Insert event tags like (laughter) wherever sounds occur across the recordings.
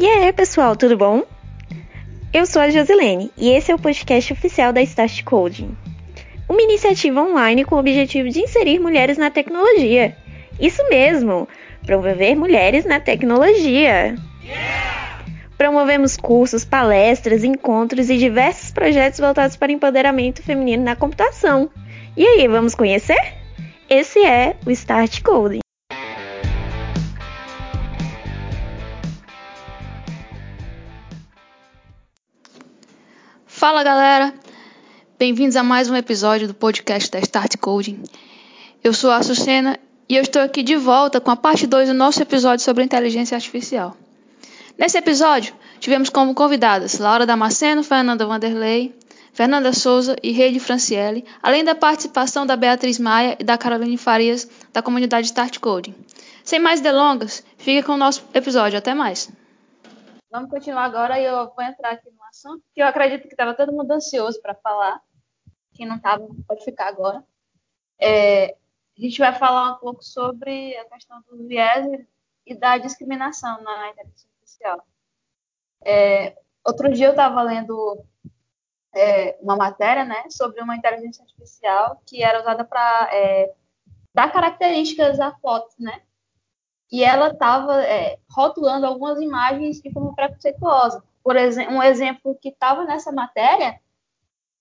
E aí, pessoal, tudo bom? Eu sou a Josilene e esse é o podcast oficial da Start Coding, uma iniciativa online com o objetivo de inserir mulheres na tecnologia. Isso mesmo, promover mulheres na tecnologia. Promovemos cursos, palestras, encontros e diversos projetos voltados para empoderamento feminino na computação. E aí, vamos conhecer? Esse é o Start Coding. Fala galera, bem-vindos a mais um episódio do podcast da Start Coding. Eu sou a Sucena e eu estou aqui de volta com a parte 2 do nosso episódio sobre inteligência artificial. Nesse episódio, tivemos como convidadas Laura Damasceno, Fernanda Vanderlei, Fernanda Souza e Reide Franciele, além da participação da Beatriz Maia e da Caroline Farias, da comunidade Start Coding. Sem mais delongas, fique com o nosso episódio. Até mais! Vamos continuar agora e eu vou entrar aqui no assunto que eu acredito que estava todo mundo ansioso para falar. Quem não estava, pode ficar agora. É, a gente vai falar um pouco sobre a questão do viés e da discriminação na inteligência artificial. É, outro dia eu estava lendo é, uma matéria né, sobre uma inteligência artificial que era usada para é, dar características a fotos, né? e ela estava é, rotulando algumas imagens de forma preconceituosa. Por exemplo, um exemplo que estava nessa matéria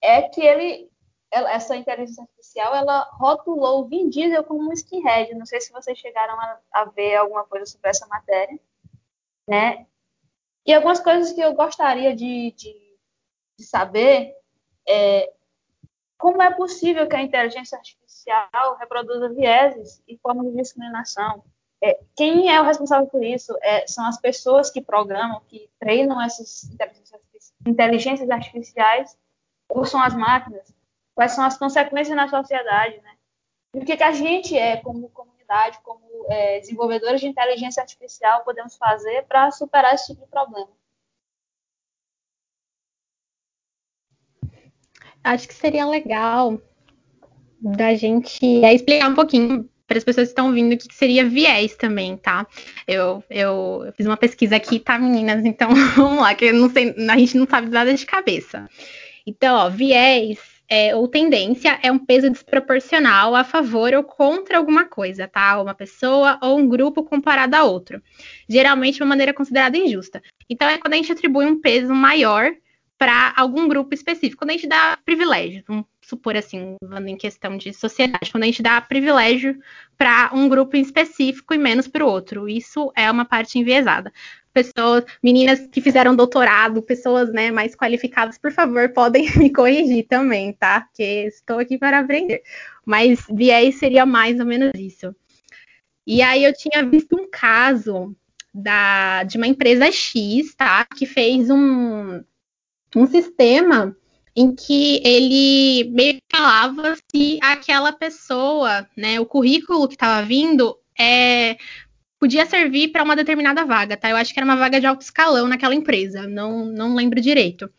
é que ele, ela, essa inteligência artificial, ela rotulou o Vin Diesel como um skinhead. Não sei se vocês chegaram a, a ver alguma coisa sobre essa matéria, né? E algumas coisas que eu gostaria de, de, de saber é como é possível que a inteligência artificial reproduza vieses e formas de discriminação é, quem é o responsável por isso é, são as pessoas que programam, que treinam essas inteligências artificiais, ou são as máquinas? Quais são as consequências na sociedade, né? E o que, que a gente é, como comunidade, como é, desenvolvedores de inteligência artificial, podemos fazer para superar esse tipo de problema? Acho que seria legal da gente explicar um pouquinho para as pessoas que estão ouvindo o que seria viés também, tá? Eu, eu, eu, fiz uma pesquisa aqui, tá, meninas? Então (laughs) vamos lá, que sei, a gente não sabe nada de cabeça. Então, ó, viés é, ou tendência é um peso desproporcional a favor ou contra alguma coisa, tá? Uma pessoa ou um grupo comparado a outro. Geralmente de uma maneira considerada injusta. Então, é quando a gente atribui um peso maior para algum grupo específico, quando a gente dá privilégios, vamos supor assim, falando em questão de sociedade, quando a gente dá privilégio para um grupo em específico e menos para o outro, isso é uma parte enviesada. Pessoas, meninas que fizeram doutorado, pessoas né, mais qualificadas, por favor, podem (laughs) me corrigir também, tá? Porque estou aqui para aprender. Mas viés seria mais ou menos isso. E aí eu tinha visto um caso da, de uma empresa X, tá? Que fez um, um sistema em que ele meio que falava se aquela pessoa, né, o currículo que estava vindo, é, podia servir para uma determinada vaga, tá? Eu acho que era uma vaga de alto escalão naquela empresa, não, não lembro direito.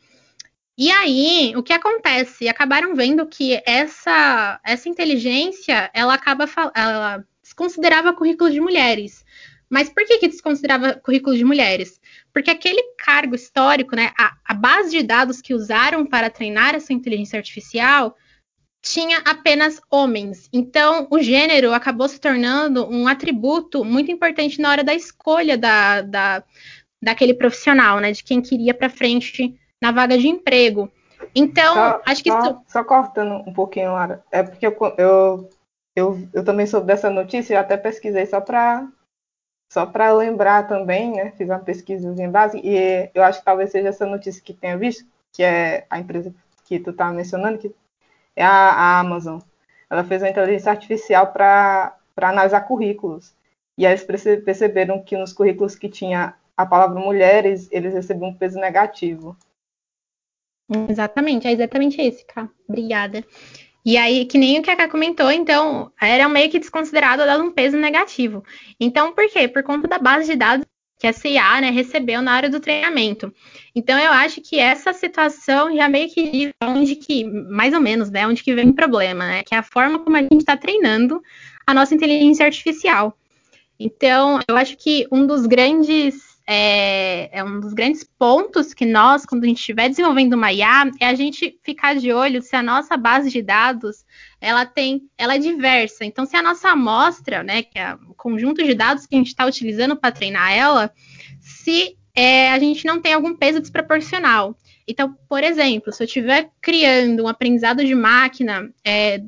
E aí, o que acontece? Acabaram vendo que essa, essa inteligência, ela acaba, ela desconsiderava currículo de mulheres. Mas por que, que desconsiderava currículo de mulheres? Porque aquele cargo histórico, né, a, a base de dados que usaram para treinar essa inteligência artificial tinha apenas homens. Então, o gênero acabou se tornando um atributo muito importante na hora da escolha da, da, daquele profissional, né? De quem queria para frente na vaga de emprego. Então, só, acho que só, isso... só cortando um pouquinho, Lara. É porque eu, eu, eu, eu também soube dessa notícia e até pesquisei só para só para lembrar também, né, fiz uma pesquisa em base, e eu acho que talvez seja essa notícia que tenha visto, que é a empresa que tu tá mencionando, que é a, a Amazon. Ela fez uma inteligência artificial para analisar currículos. E aí eles perceberam que nos currículos que tinha a palavra mulheres, eles recebiam um peso negativo. Exatamente, é exatamente esse, Cá. Obrigada. E aí, que nem o que a Ká comentou, então, era meio que desconsiderado dado um peso negativo. Então, por quê? Por conta da base de dados que a CIA né, recebeu na área do treinamento. Então, eu acho que essa situação já meio que onde que, mais ou menos, né, onde que vem o problema, né? Que é a forma como a gente está treinando a nossa inteligência artificial. Então, eu acho que um dos grandes é, é, um dos grandes pontos que nós, quando a gente estiver desenvolvendo uma IA, é a gente ficar de olho se a nossa base de dados ela tem, ela é diversa. Então, se a nossa amostra, né, que é o conjunto de dados que a gente está utilizando para treinar ela, se é, a gente não tem algum peso desproporcional. Então, por exemplo, se eu estiver criando um aprendizado de máquina, é,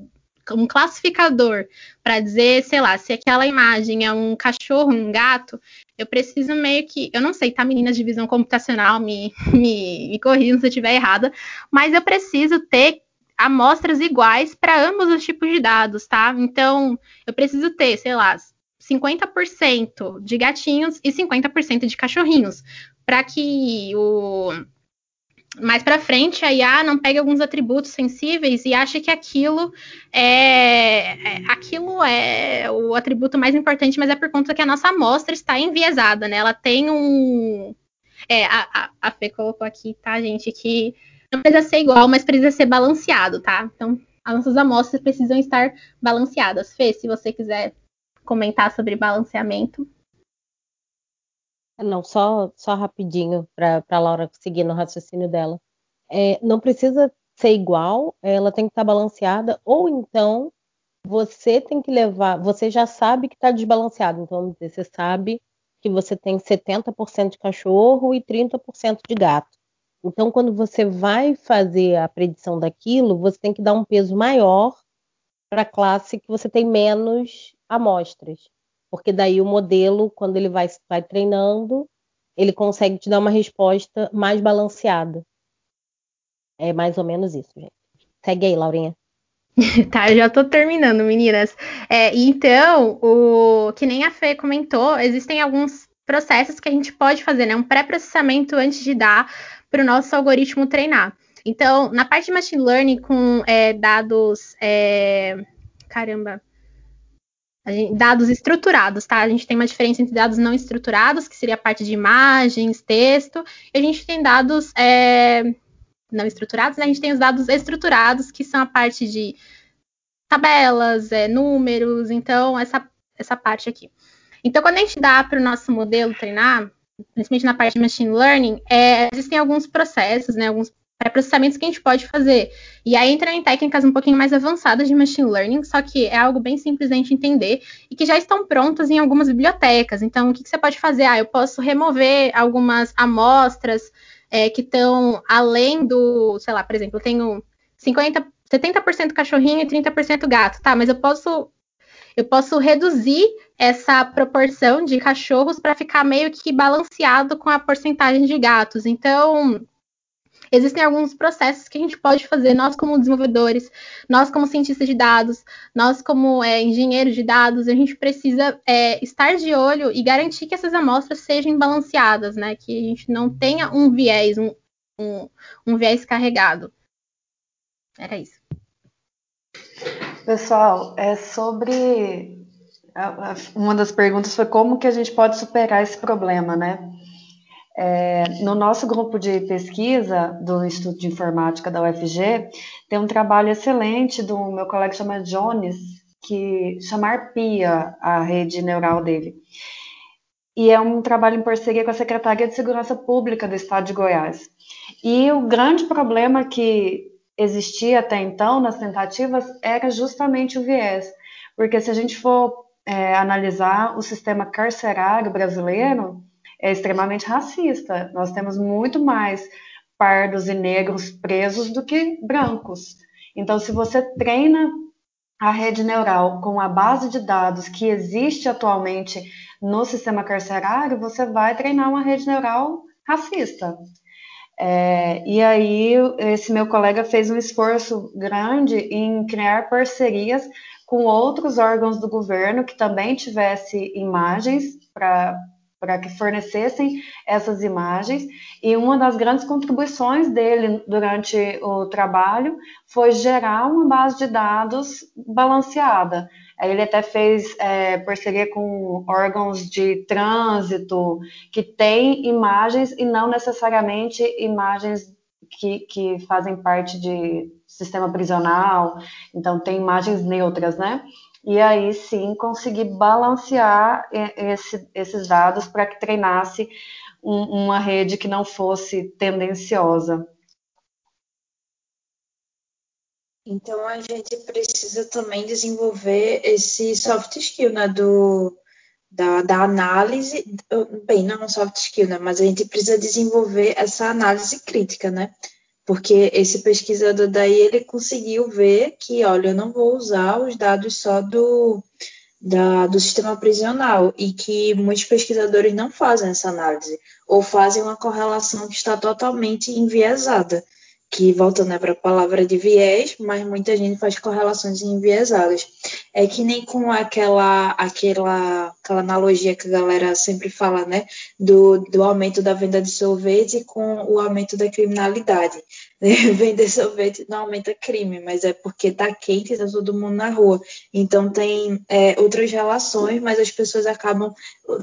um classificador para dizer, sei lá, se aquela imagem é um cachorro, um gato, eu preciso meio que, eu não sei, tá, meninas de visão computacional, me, (laughs) me, me se eu estiver errada, mas eu preciso ter amostras iguais para ambos os tipos de dados, tá? Então, eu preciso ter, sei lá, 50% de gatinhos e 50% de cachorrinhos, para que o mais para frente a IA não pegue alguns atributos sensíveis e ache que aquilo é, é, aquilo é o atributo mais importante, mas é por conta que a nossa amostra está enviesada, né? Ela tem um é, a, a, a Fê colocou aqui, tá, gente, que não precisa ser igual, mas precisa ser balanceado, tá? Então, as nossas amostras precisam estar balanceadas. Fê, se você quiser comentar sobre balanceamento. Não, só, só rapidinho para a Laura seguir no raciocínio dela. É, não precisa ser igual, ela tem que estar tá balanceada, ou então você tem que levar, você já sabe que está desbalanceado, então você sabe que você tem 70% de cachorro e 30% de gato. Então, quando você vai fazer a predição daquilo, você tem que dar um peso maior para a classe que você tem menos amostras porque daí o modelo, quando ele vai, vai treinando, ele consegue te dar uma resposta mais balanceada. É mais ou menos isso, gente. Segue aí, Laurinha. (laughs) tá, já tô terminando, meninas. É, então, o que nem a Fê comentou, existem alguns processos que a gente pode fazer, né? Um pré-processamento antes de dar para o nosso algoritmo treinar. Então, na parte de machine learning com é, dados. É... Caramba, Gente, dados estruturados, tá? A gente tem uma diferença entre dados não estruturados, que seria a parte de imagens, texto, e a gente tem dados é, não estruturados, né? A gente tem os dados estruturados, que são a parte de tabelas, é, números, então essa, essa parte aqui. Então, quando a gente dá para o nosso modelo treinar, principalmente na parte de machine learning, é, existem alguns processos, né, alguns pré-processamentos que a gente pode fazer. E aí entra em técnicas um pouquinho mais avançadas de machine learning, só que é algo bem simples da gente entender e que já estão prontas em algumas bibliotecas. Então, o que, que você pode fazer? Ah, eu posso remover algumas amostras é, que estão além do, sei lá, por exemplo, eu tenho 50, 70% cachorrinho e 30% gato, tá? Mas eu posso eu posso reduzir essa proporção de cachorros para ficar meio que balanceado com a porcentagem de gatos. Então, existem alguns processos que a gente pode fazer, nós como desenvolvedores, nós como cientistas de dados, nós como é, engenheiros de dados, a gente precisa é, estar de olho e garantir que essas amostras sejam balanceadas, né? Que a gente não tenha um viés, um, um, um viés carregado. Era isso. Pessoal, é sobre uma das perguntas foi como que a gente pode superar esse problema, né? É, no nosso grupo de pesquisa do Instituto de Informática da UFG, tem um trabalho excelente do meu colega chamado Jones, que chama ARPIA, a rede neural dele. E é um trabalho em parceria com a Secretaria de Segurança Pública do Estado de Goiás. E o grande problema que existia até então nas tentativas era justamente o viés. Porque se a gente for é, analisar o sistema carcerário brasileiro, é extremamente racista. Nós temos muito mais pardos e negros presos do que brancos. Então, se você treina a rede neural com a base de dados que existe atualmente no sistema carcerário, você vai treinar uma rede neural racista. É, e aí, esse meu colega fez um esforço grande em criar parcerias com outros órgãos do governo que também tivesse imagens para para que fornecessem essas imagens. E uma das grandes contribuições dele durante o trabalho foi gerar uma base de dados balanceada. Ele até fez é, parceria com órgãos de trânsito que têm imagens e não necessariamente imagens que, que fazem parte de sistema prisional, então tem imagens neutras, né? E aí sim conseguir balancear esse, esses dados para que treinasse um, uma rede que não fosse tendenciosa. Então a gente precisa também desenvolver esse soft skill, né, do, da, da análise, bem, não soft skill, né, mas a gente precisa desenvolver essa análise crítica, né, porque esse pesquisador daí ele conseguiu ver que, olha, eu não vou usar os dados só do, da, do sistema prisional e que muitos pesquisadores não fazem essa análise ou fazem uma correlação que está totalmente enviesada que voltando né, para a palavra de viés, mas muita gente faz correlações enviesadas. É que nem com aquela, aquela, aquela analogia que a galera sempre fala, né, do, do aumento da venda de sorvete com o aumento da criminalidade. (laughs) Vender sorvete não aumenta crime, mas é porque tá quente e tá todo mundo na rua. Então tem é, outras relações, mas as pessoas acabam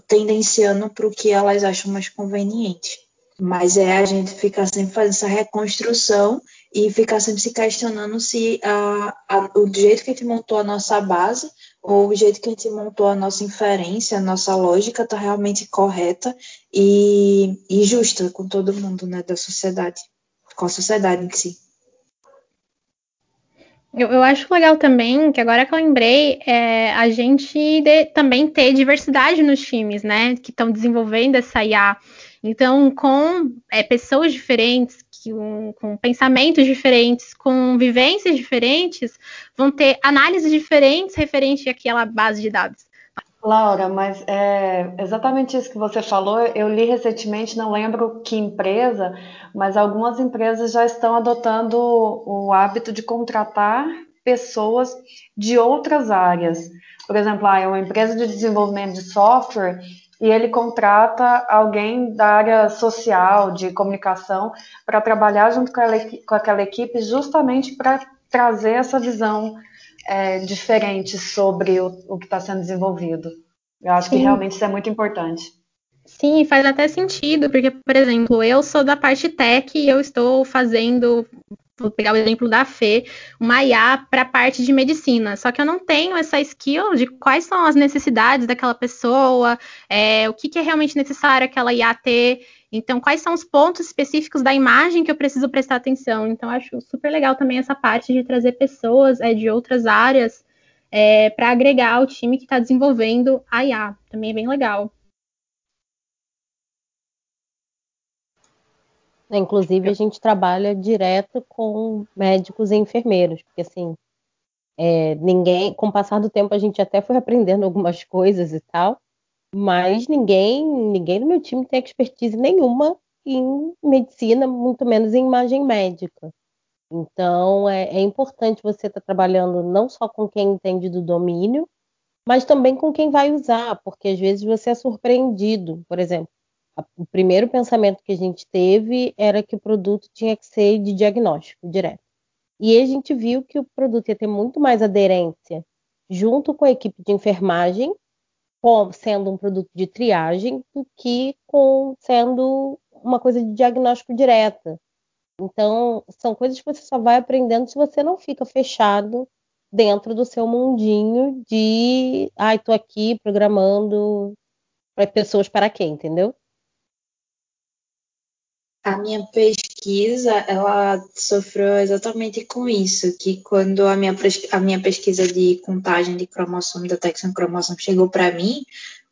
tendenciando para o que elas acham mais conveniente. Mas é a gente ficar sempre fazendo essa reconstrução e ficar sempre se questionando se a, a, o jeito que a gente montou a nossa base ou o jeito que a gente montou a nossa inferência, a nossa lógica está realmente correta e, e, justa com todo mundo né, da sociedade, com a sociedade em si. Eu, eu acho legal também, que agora que eu lembrei, é a gente de, também ter diversidade nos times, né, que estão desenvolvendo essa IA. Então, com é, pessoas diferentes, que, um, com pensamentos diferentes, com vivências diferentes, vão ter análises diferentes referente àquela base de dados. Laura, mas é exatamente isso que você falou. Eu li recentemente, não lembro que empresa, mas algumas empresas já estão adotando o hábito de contratar pessoas de outras áreas. Por exemplo, ah, é uma empresa de desenvolvimento de software e ele contrata alguém da área social, de comunicação, para trabalhar junto com, ela, com, aquela equipe, justamente para trazer essa visão é, diferente sobre o, o que está sendo desenvolvido. Eu acho Sim. que realmente isso é muito importante. Sim, faz até sentido, porque, por exemplo, eu sou da parte tech e eu estou fazendo vou pegar o exemplo da Fê, uma IA para a parte de medicina. Só que eu não tenho essa skill de quais são as necessidades daquela pessoa, é, o que, que, é realmente necessário aquela IA ter. Então, quais são os pontos específicos da imagem que eu preciso prestar atenção? Então, acho super legal também essa parte de trazer pessoas é, de outras áreas é, para agregar ao time que está desenvolvendo a IA. Também é bem legal. Inclusive, a gente trabalha direto com médicos e enfermeiros, porque assim, é, ninguém, com o passar do tempo, a gente até foi aprendendo algumas coisas e tal, mas ninguém, ninguém no meu time tem expertise nenhuma em medicina, muito menos em imagem médica. Então, é, é importante você estar tá trabalhando não só com quem entende do domínio, mas também com quem vai usar, porque às vezes você é surpreendido. Por exemplo, o primeiro pensamento que a gente teve era que o produto tinha que ser de diagnóstico direto. E a gente viu que o produto ia ter muito mais aderência junto com a equipe de enfermagem, sendo um produto de triagem, do que com sendo uma coisa de diagnóstico direta. Então, são coisas que você só vai aprendendo se você não fica fechado dentro do seu mundinho de, ai, ah, tô aqui programando para pessoas para quê, entendeu? A minha pesquisa, ela sofreu exatamente com isso, que quando a minha, a minha pesquisa de contagem de cromossomo, detecção cromossomo chegou para mim,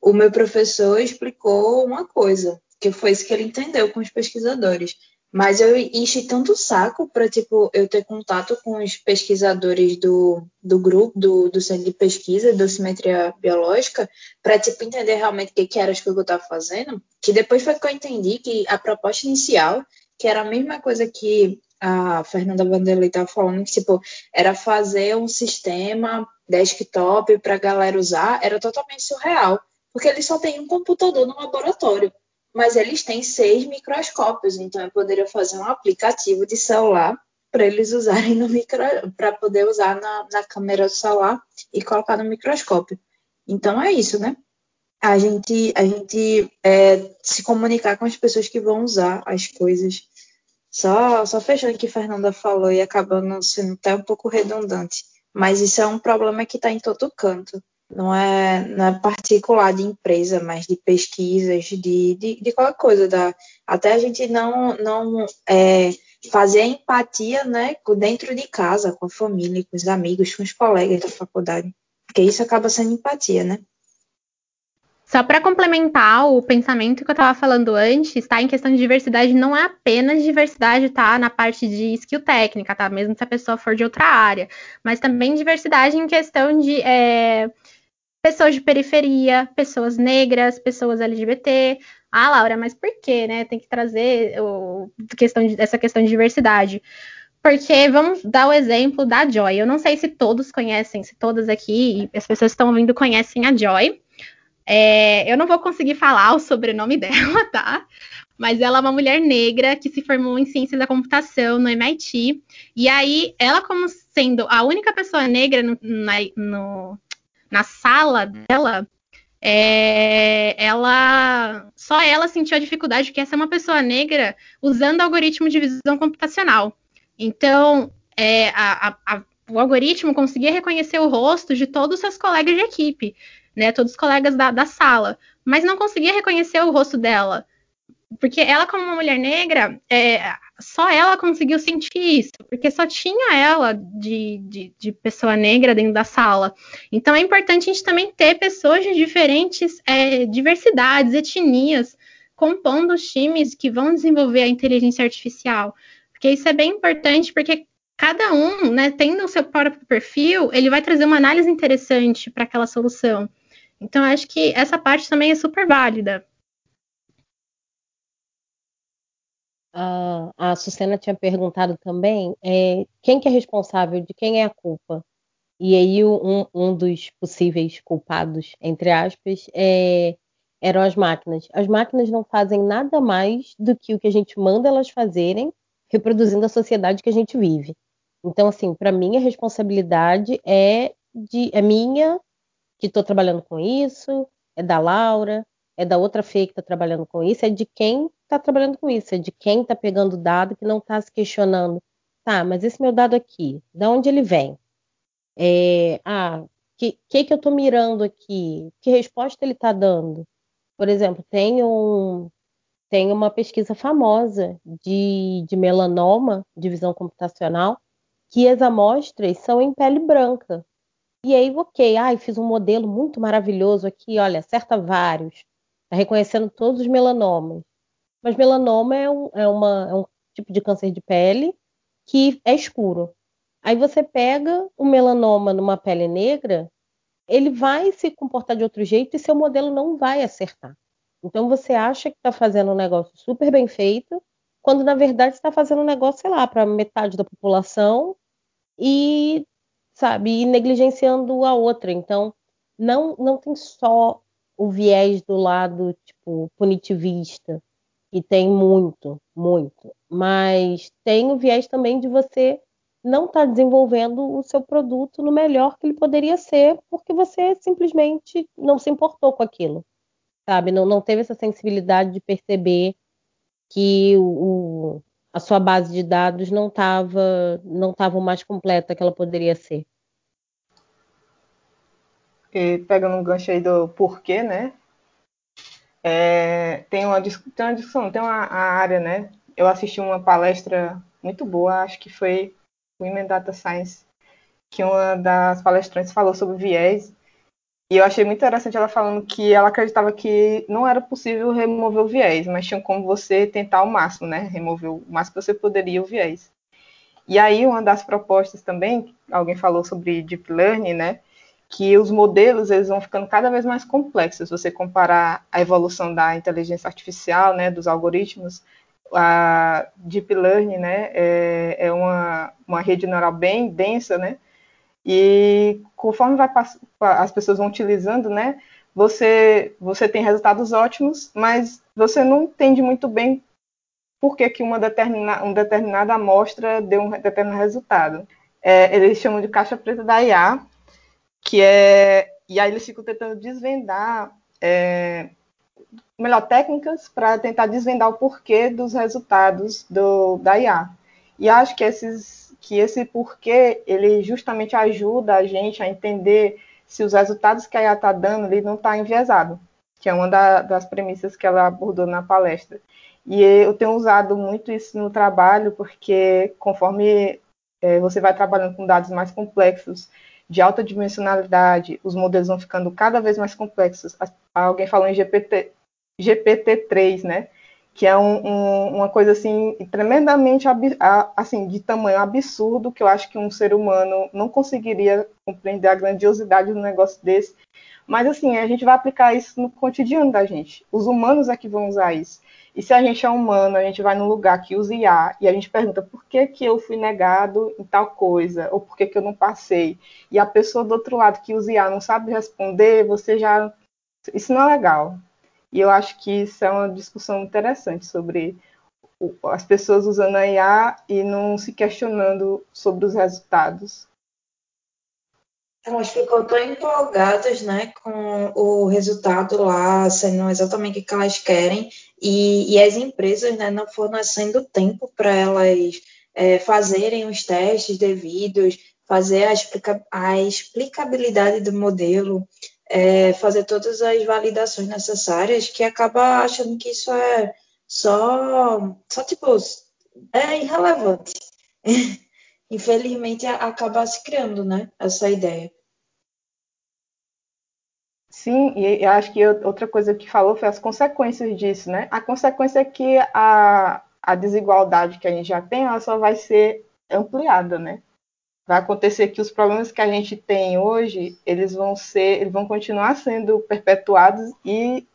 o meu professor explicou uma coisa, que foi isso que ele entendeu com os pesquisadores. Mas eu enchi tanto o saco para tipo, eu ter contato com os pesquisadores do, do grupo, do, do centro de pesquisa, da simetria biológica, para tipo, entender realmente o que, que era as coisas que eu estava fazendo, que depois foi que eu entendi que a proposta inicial, que era a mesma coisa que a Fernanda Vanderlei estava falando, que tipo, era fazer um sistema desktop para a galera usar, era totalmente surreal, porque eles só têm um computador no laboratório mas eles têm seis microscópios, então eu poderia fazer um aplicativo de celular para eles usarem no micro, para poder usar na, na câmera do celular e colocar no microscópio. Então é isso, né? A gente, a gente é, se comunicar com as pessoas que vão usar as coisas. Só, só fechando o que a Fernanda falou e acabando sendo até um pouco redundante. Mas isso é um problema que está em todo canto. Não é, não é particular de empresa, mas de pesquisas, de, de, de qualquer coisa. Da, até a gente não, não é, fazer empatia né, dentro de casa, com a família, com os amigos, com os colegas da faculdade. Porque isso acaba sendo empatia, né? Só para complementar o pensamento que eu estava falando antes, tá? Em questão de diversidade, não é apenas diversidade, tá? Na parte de skill técnica, tá? Mesmo se a pessoa for de outra área. Mas também diversidade em questão de é, pessoas de periferia, pessoas negras, pessoas LGBT. Ah, Laura, mas por quê, né? Tem que trazer o, questão de, essa questão de diversidade. Porque vamos dar o exemplo da Joy. Eu não sei se todos conhecem, se todas aqui, as pessoas que estão ouvindo conhecem a Joy. É, eu não vou conseguir falar o sobrenome (laughs) dela, tá? Mas ela é uma mulher negra que se formou em ciência da computação no MIT. E aí, ela, como sendo a única pessoa negra no, no, na sala dela, é, ela só ela sentiu a dificuldade que essa é uma pessoa negra usando algoritmo de visão computacional. Então, é, a, a, o algoritmo conseguia reconhecer o rosto de todos os seus colegas de equipe né? Todos os colegas da, da sala, mas não conseguia reconhecer o rosto dela. Porque ela, como uma mulher negra, é, só ela conseguiu sentir isso, porque só tinha ela de, de, de, pessoa negra dentro da sala. Então é importante a gente também ter pessoas de diferentes é, diversidades, etnias, compondo os times que vão desenvolver a inteligência artificial. Porque isso é bem importante, porque cada um, né, tendo o seu próprio perfil, ele vai trazer uma análise interessante para aquela solução. Então, acho que essa parte também é super válida. A, a tinha perguntado também é, quem que é responsável, de quem é a culpa. E aí um, um dos possíveis culpados, entre aspas, é, eram as máquinas. As máquinas não fazem nada mais do que o que a gente manda elas fazerem, reproduzindo a sociedade que a gente vive. Então, assim, para mim a responsabilidade é de é minha que estou trabalhando com isso, é da Laura, é da outra Fê que está trabalhando com isso, é de quem está trabalhando com isso, é de quem está pegando o dado que não está se questionando. Tá, mas esse meu dado aqui, de onde ele vem? É, ah, que, que que eu estou mirando aqui? Que resposta ele está dando? Por exemplo, tem, um, tem uma pesquisa famosa de, de melanoma, de visão computacional, que as amostras são em pele branca. E aí, ok, ai, fiz um modelo muito maravilhoso aqui, olha, acerta vários, está reconhecendo todos os melanomas. Mas melanoma é um, é, uma, é um tipo de câncer de pele que é escuro. Aí você pega o melanoma numa pele negra, ele vai se comportar de outro jeito e seu modelo não vai acertar. Então você acha que está fazendo um negócio super bem feito, quando na verdade está fazendo um negócio, sei lá, para metade da população e sabe? E negligenciando a outra. Então, não, não tem só o viés do lado, tipo, punitivista, e tem muito, muito, mas tem o viés também de você não estar tá desenvolvendo o seu produto no melhor que ele poderia ser, porque você simplesmente não se importou com aquilo, sabe? Não, não teve essa sensibilidade de perceber que o, a sua base de dados não estava não tava o mais completa que ela poderia ser. E pegando um gancho aí do porquê, né? É, tem, uma, tem uma discussão, tem uma área, né? Eu assisti uma palestra muito boa, acho que foi Women Data Science, que uma das palestrantes falou sobre viés e eu achei muito interessante ela falando que ela acreditava que não era possível remover o viés, mas tinha como você tentar ao máximo, né? Remover o máximo que você poderia o viés. E aí, uma das propostas também, alguém falou sobre Deep Learning, né? Que os modelos eles vão ficando cada vez mais complexos. Se você comparar a evolução da inteligência artificial, né? Dos algoritmos, a Deep Learning, né? É, é uma, uma rede neural bem densa, né? E conforme vai as pessoas vão utilizando, né, você, você tem resultados ótimos, mas você não entende muito bem por que, que uma, determina, uma determinada amostra deu um determinado resultado. É, eles chamam de caixa preta da IA, que é. E aí eles ficam tentando desvendar, é, melhor, técnicas para tentar desvendar o porquê dos resultados do, da IA. E acho que esses que esse porquê ele justamente ajuda a gente a entender se os resultados que a IA está dando ele não está enviesado, que é uma da, das premissas que ela abordou na palestra. E eu tenho usado muito isso no trabalho, porque conforme é, você vai trabalhando com dados mais complexos, de alta dimensionalidade, os modelos vão ficando cada vez mais complexos. Alguém falou em GPT, GPT-3, né? Que é um, um, uma coisa assim tremendamente assim de tamanho absurdo que eu acho que um ser humano não conseguiria compreender a grandiosidade do negócio desse. Mas assim, a gente vai aplicar isso no cotidiano da gente. Os humanos é que vão usar isso. E se a gente é humano, a gente vai num lugar que usa IA e a gente pergunta por que, que eu fui negado em tal coisa, ou por que, que eu não passei, e a pessoa do outro lado que usa IA não sabe responder, você já. Isso não é legal. E eu acho que isso é uma discussão interessante sobre as pessoas usando a IA e não se questionando sobre os resultados. Elas ficam tão empolgadas, né, com o resultado lá sendo exatamente o que elas querem e, e as empresas, né, não fornecendo tempo para elas é, fazerem os testes devidos, fazer a, explica a explicabilidade do modelo, é, fazer todas as validações necessárias, que acaba achando que isso é só, só tipo, é irrelevante. (laughs) Infelizmente, acaba se criando, né, essa ideia. Sim, e acho que outra coisa que falou foi as consequências disso, né? A consequência é que a, a desigualdade que a gente já tem, ela só vai ser ampliada, né? Vai acontecer que os problemas que a gente tem hoje, eles vão ser, eles vão continuar sendo perpetuados e,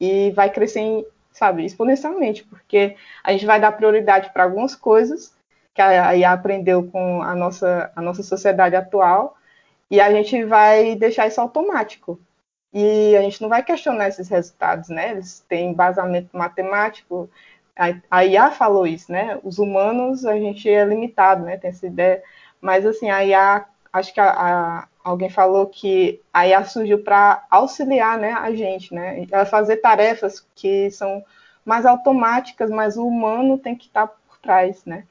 e vai crescer, sabe, exponencialmente, porque a gente vai dar prioridade para algumas coisas que a IA aprendeu com a nossa, a nossa sociedade atual, e a gente vai deixar isso automático. E a gente não vai questionar esses resultados, né? Eles têm embasamento matemático. A IA falou isso, né? Os humanos, a gente é limitado, né? Tem essa ideia. Mas, assim, a IA, acho que a, a, alguém falou que a IA surgiu para auxiliar né, a gente, né? Ela fazer tarefas que são mais automáticas, mas o humano tem que estar por trás, né?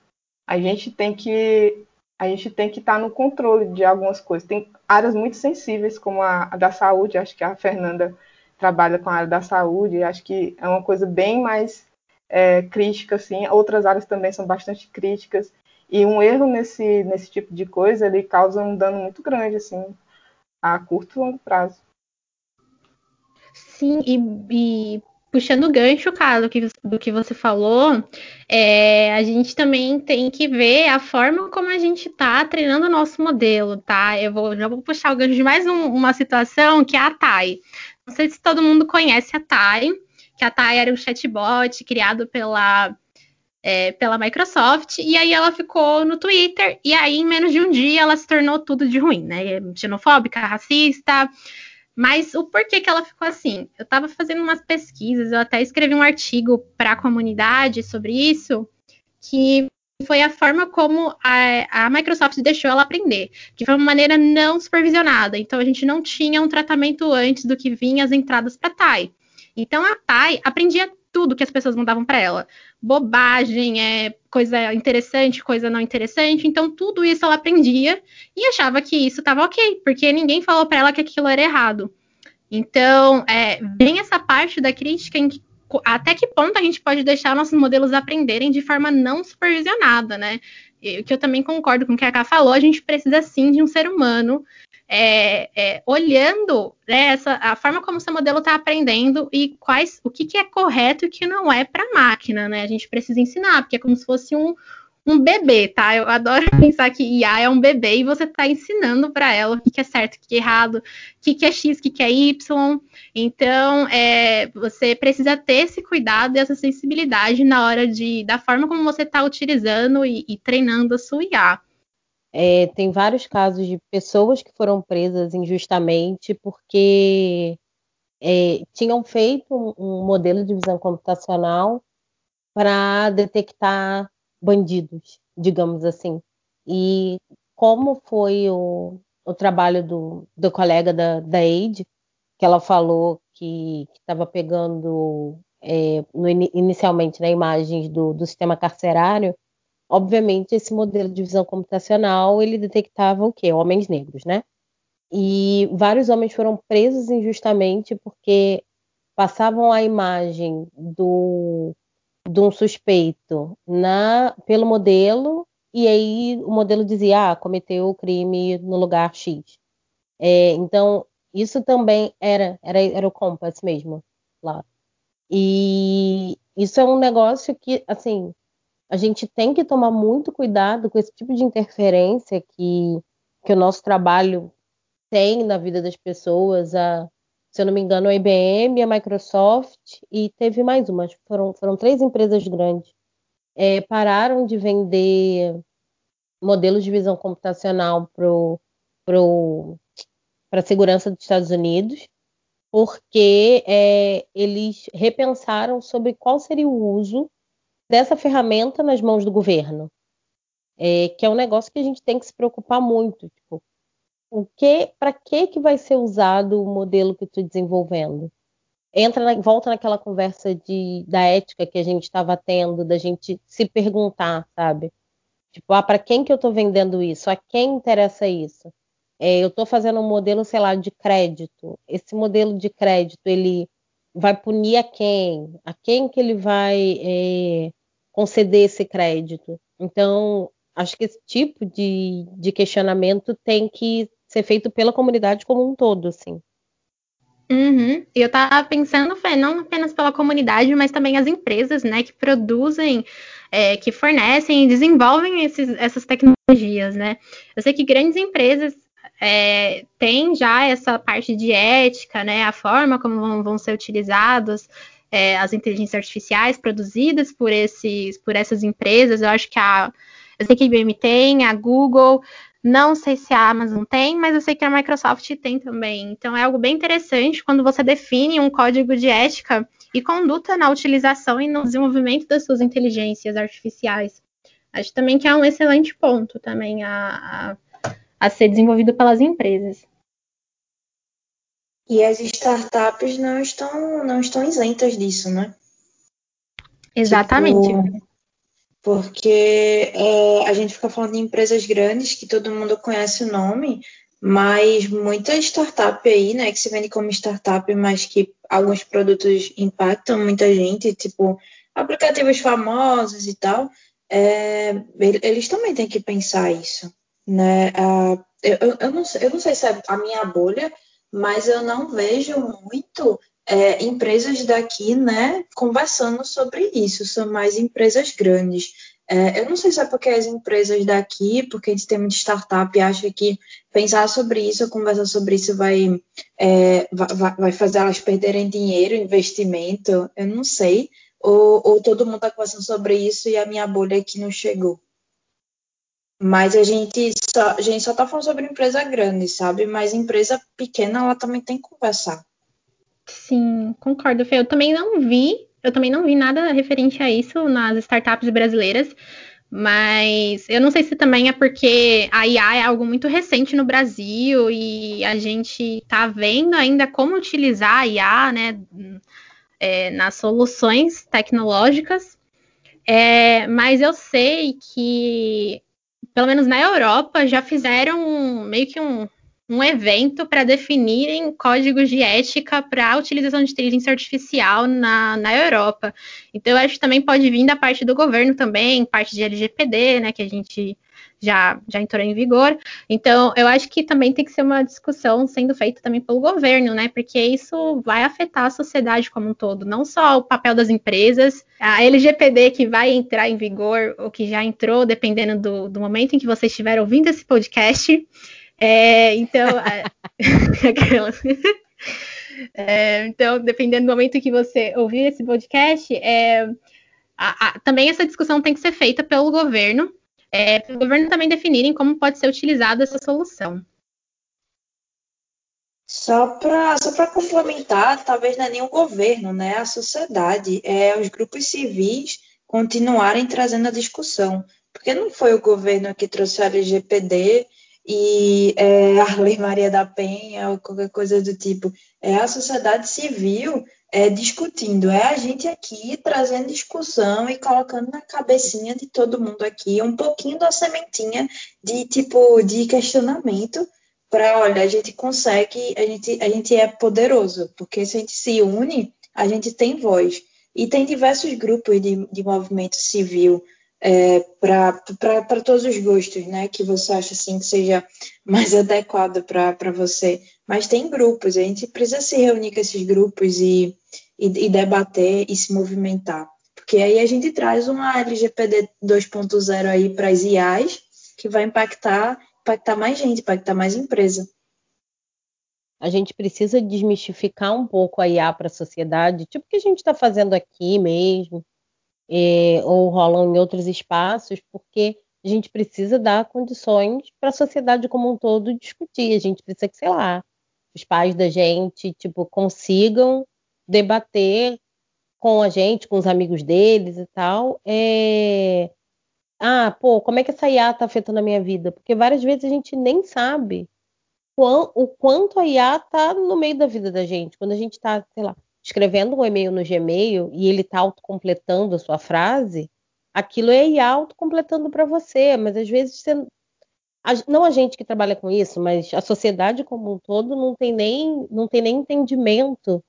A gente tem que a gente tem que estar no controle de algumas coisas. Tem áreas muito sensíveis, como a, a da saúde, acho que a Fernanda trabalha com a área da saúde, acho que é uma coisa bem mais é, crítica, assim. Outras áreas também são bastante críticas. E um erro nesse, nesse tipo de coisa, ele causa um dano muito grande, assim, a curto e longo prazo. Sim, e, e puxando o gancho, cara, do que, do que você falou, é, a gente também tem que ver a forma como a gente está treinando o nosso modelo, tá? Eu vou, já vou puxar o gancho de mais um, uma situação que é a TAI. Não sei se todo mundo conhece a TAI, que a TAI era um chatbot criado pela, é, pela Microsoft, e aí ela ficou no Twitter, e aí em menos de um dia ela se tornou tudo de ruim, né? Xenofóbica, racista, mas o porquê que ela ficou assim? Eu estava fazendo umas pesquisas, eu até escrevi um artigo para a comunidade sobre isso, que foi a forma como a, a, Microsoft deixou ela aprender, que foi uma maneira não supervisionada. Então a gente não tinha um tratamento antes do que vinha as entradas para a TAI. Então a TAI aprendia tudo que as pessoas mandavam para ela. Bobagem, é, coisa interessante, coisa não interessante. Então, tudo isso ela aprendia e achava que isso estava ok, porque ninguém falou para ela que aquilo era errado. Então, é, vem essa parte da crítica em que até que ponto a gente pode deixar nossos modelos aprenderem de forma não supervisionada, né? que eu também concordo com o que a Ká falou, a gente precisa sim de um ser humano é, é, olhando né, essa, a forma como seu modelo está aprendendo e quais o que, que é correto e o que não é para a máquina, né? A gente precisa ensinar, porque é como se fosse um, um bebê, tá? Eu adoro (laughs) pensar que IA é um bebê e você está ensinando para ela o que, que, é certo, o que, que é errado, o que, que é X, o que, que é Y. Então, é, você precisa ter esse cuidado e essa sensibilidade na hora de da forma como você está utilizando e, e treinando a sua IA. É, tem vários casos de pessoas que foram presas injustamente porque é, tinham feito um, um, modelo de visão computacional para detectar bandidos, digamos assim. E como foi o, o trabalho do, do colega da, da Aide, que ela falou que estava pegando é, no, inicialmente né, imagens do, do sistema carcerário, obviamente, esse modelo de visão computacional ele detectava o quê? Homens negros, né? E vários homens foram presos injustamente porque passavam a imagem do de um suspeito na pelo modelo e aí o modelo dizia ah cometeu o crime no lugar X é, então isso também era, era era o Compass mesmo lá e isso é um negócio que assim a gente tem que tomar muito cuidado com esse tipo de interferência que que o nosso trabalho tem na vida das pessoas. A se eu não me engano, a IBM, a Microsoft e teve mais uma, foram, foram três empresas grandes, é, pararam de vender modelos de visão computacional para a segurança dos Estados Unidos, porque é, eles repensaram sobre qual seria o uso dessa ferramenta nas mãos do governo, é, que é um negócio que a gente tem que se preocupar muito. Tipo, o que, para que que vai ser usado o modelo que tu desenvolvendo? Entra, na, volta naquela conversa de, da ética que a gente estava tendo, da gente se perguntar, sabe? Tipo, ah, para quem que eu estou vendendo isso? A quem interessa isso? É, eu estou fazendo um modelo, sei lá, de crédito. Esse modelo de crédito, ele vai punir a quem? A quem que ele vai é, conceder esse crédito? Então, acho que esse tipo de, de questionamento tem que ser feito pela comunidade como um todo, assim. Uhum. Eu tava pensando, não apenas pela comunidade, mas também as empresas, né, que produzem, é, que fornecem e desenvolvem esses, essas tecnologias, né? Eu sei que grandes empresas é, têm já essa parte de ética, né, a forma como vão, vão ser utilizados é, as inteligências artificiais produzidas por esses, por essas empresas. Eu acho que a, eu sei que a IBM tem, a Google, não sei se a Amazon tem, mas eu sei que a Microsoft tem também. Então é algo bem interessante quando você define um código de ética e conduta na utilização e no desenvolvimento das suas inteligências artificiais. Acho também que é um excelente ponto também a, a, a ser desenvolvido pelas empresas. E as startups não estão, não estão isentas disso, né? Exatamente. Tipo, porque é, a gente fica falando de empresas grandes que todo mundo conhece o nome, mas muita startup aí, né, que se vende como startup, mas que alguns produtos impactam muita gente, tipo aplicativos famosos e tal, é, eles também têm que pensar isso, né? Uh, eu, eu, não, eu não sei se é a minha bolha, mas eu não vejo muito é, empresas daqui, né, conversando sobre isso, são mais empresas grandes. É, eu não sei se é porque as empresas daqui, porque a gente tem muita startup, acha que pensar sobre isso, conversar sobre isso vai, é, vai, vai, fazer elas perderem dinheiro, investimento, eu não sei. Ou, ou todo mundo está conversando sobre isso e a minha bolha aqui não chegou. Mas a gente só, a gente só tá falando sobre empresa grande, sabe? Mas empresa pequena, ela também tem que conversar. Sim, concordo, Fê. Eu também não vi, eu também não vi nada referente a isso nas startups brasileiras, mas eu não sei se também é porque a IA é algo muito recente no Brasil e a gente está vendo ainda como utilizar a IA, né, é, nas soluções tecnológicas. É, mas eu sei que, pelo menos na Europa, já fizeram meio que um, um evento para definirem códigos de ética para a utilização de inteligência artificial na, na Europa. Então, eu acho que também pode vir da parte do governo também, parte de LGPD, né, que a gente já, já entrou em vigor. Então, eu acho que também tem que ser uma discussão sendo feita também pelo governo, né? Porque isso vai afetar a sociedade como um todo, não só o papel das empresas, a LGPD que vai entrar em vigor, ou que já entrou, dependendo do, do momento em que você estiver ouvindo esse podcast. É, então, (laughs) é, (laughs) (laughs) é, então, dependendo do momento que você ouvir esse podcast, é, a, a, também essa discussão tem que ser feita pelo governo, é, para o governo também definirem como pode ser utilizada essa solução. Só para só complementar, talvez não é nem o governo, né? A sociedade, é, os grupos civis continuarem trazendo a discussão. Porque não foi o governo que trouxe a LGPD e é, a Lei Maria da Penha ou qualquer coisa do tipo. É a sociedade civil é, discutindo, é a gente aqui trazendo discussão e colocando na cabecinha de todo mundo aqui um pouquinho da sementinha de tipo de questionamento para, olha, a gente consegue, a gente, a gente é poderoso, porque se a gente se une, a gente tem voz. E tem diversos grupos de, de movimento civil é, para todos os gostos, né? Que você acha assim que seja mais adequado para você. Mas tem grupos, a gente precisa se reunir com esses grupos e, e, e debater e se movimentar. Porque aí a gente traz uma LGPD 2.0 aí para as IAs, que vai impactar, impactar mais gente, impactar mais empresa. A gente precisa desmistificar um pouco a IA para a sociedade, tipo o que a gente está fazendo aqui mesmo, é, ou rolam em outros espaços, porque a gente precisa dar condições para a sociedade como um todo discutir. A gente precisa que, sei lá, os pais da gente, tipo, consigam debater com a gente, com os amigos deles e tal. É... Ah, pô, como é que essa IA está afetando a minha vida? Porque várias vezes a gente nem sabe o quanto a IA está no meio da vida da gente. Quando a gente está, sei lá, escrevendo um e-mail no Gmail e ele está autocompletando a sua frase, aquilo é IA autocompletando para você, mas às vezes você, não a gente que trabalha com isso, mas a sociedade como um todo não tem nem, não tem nem entendimento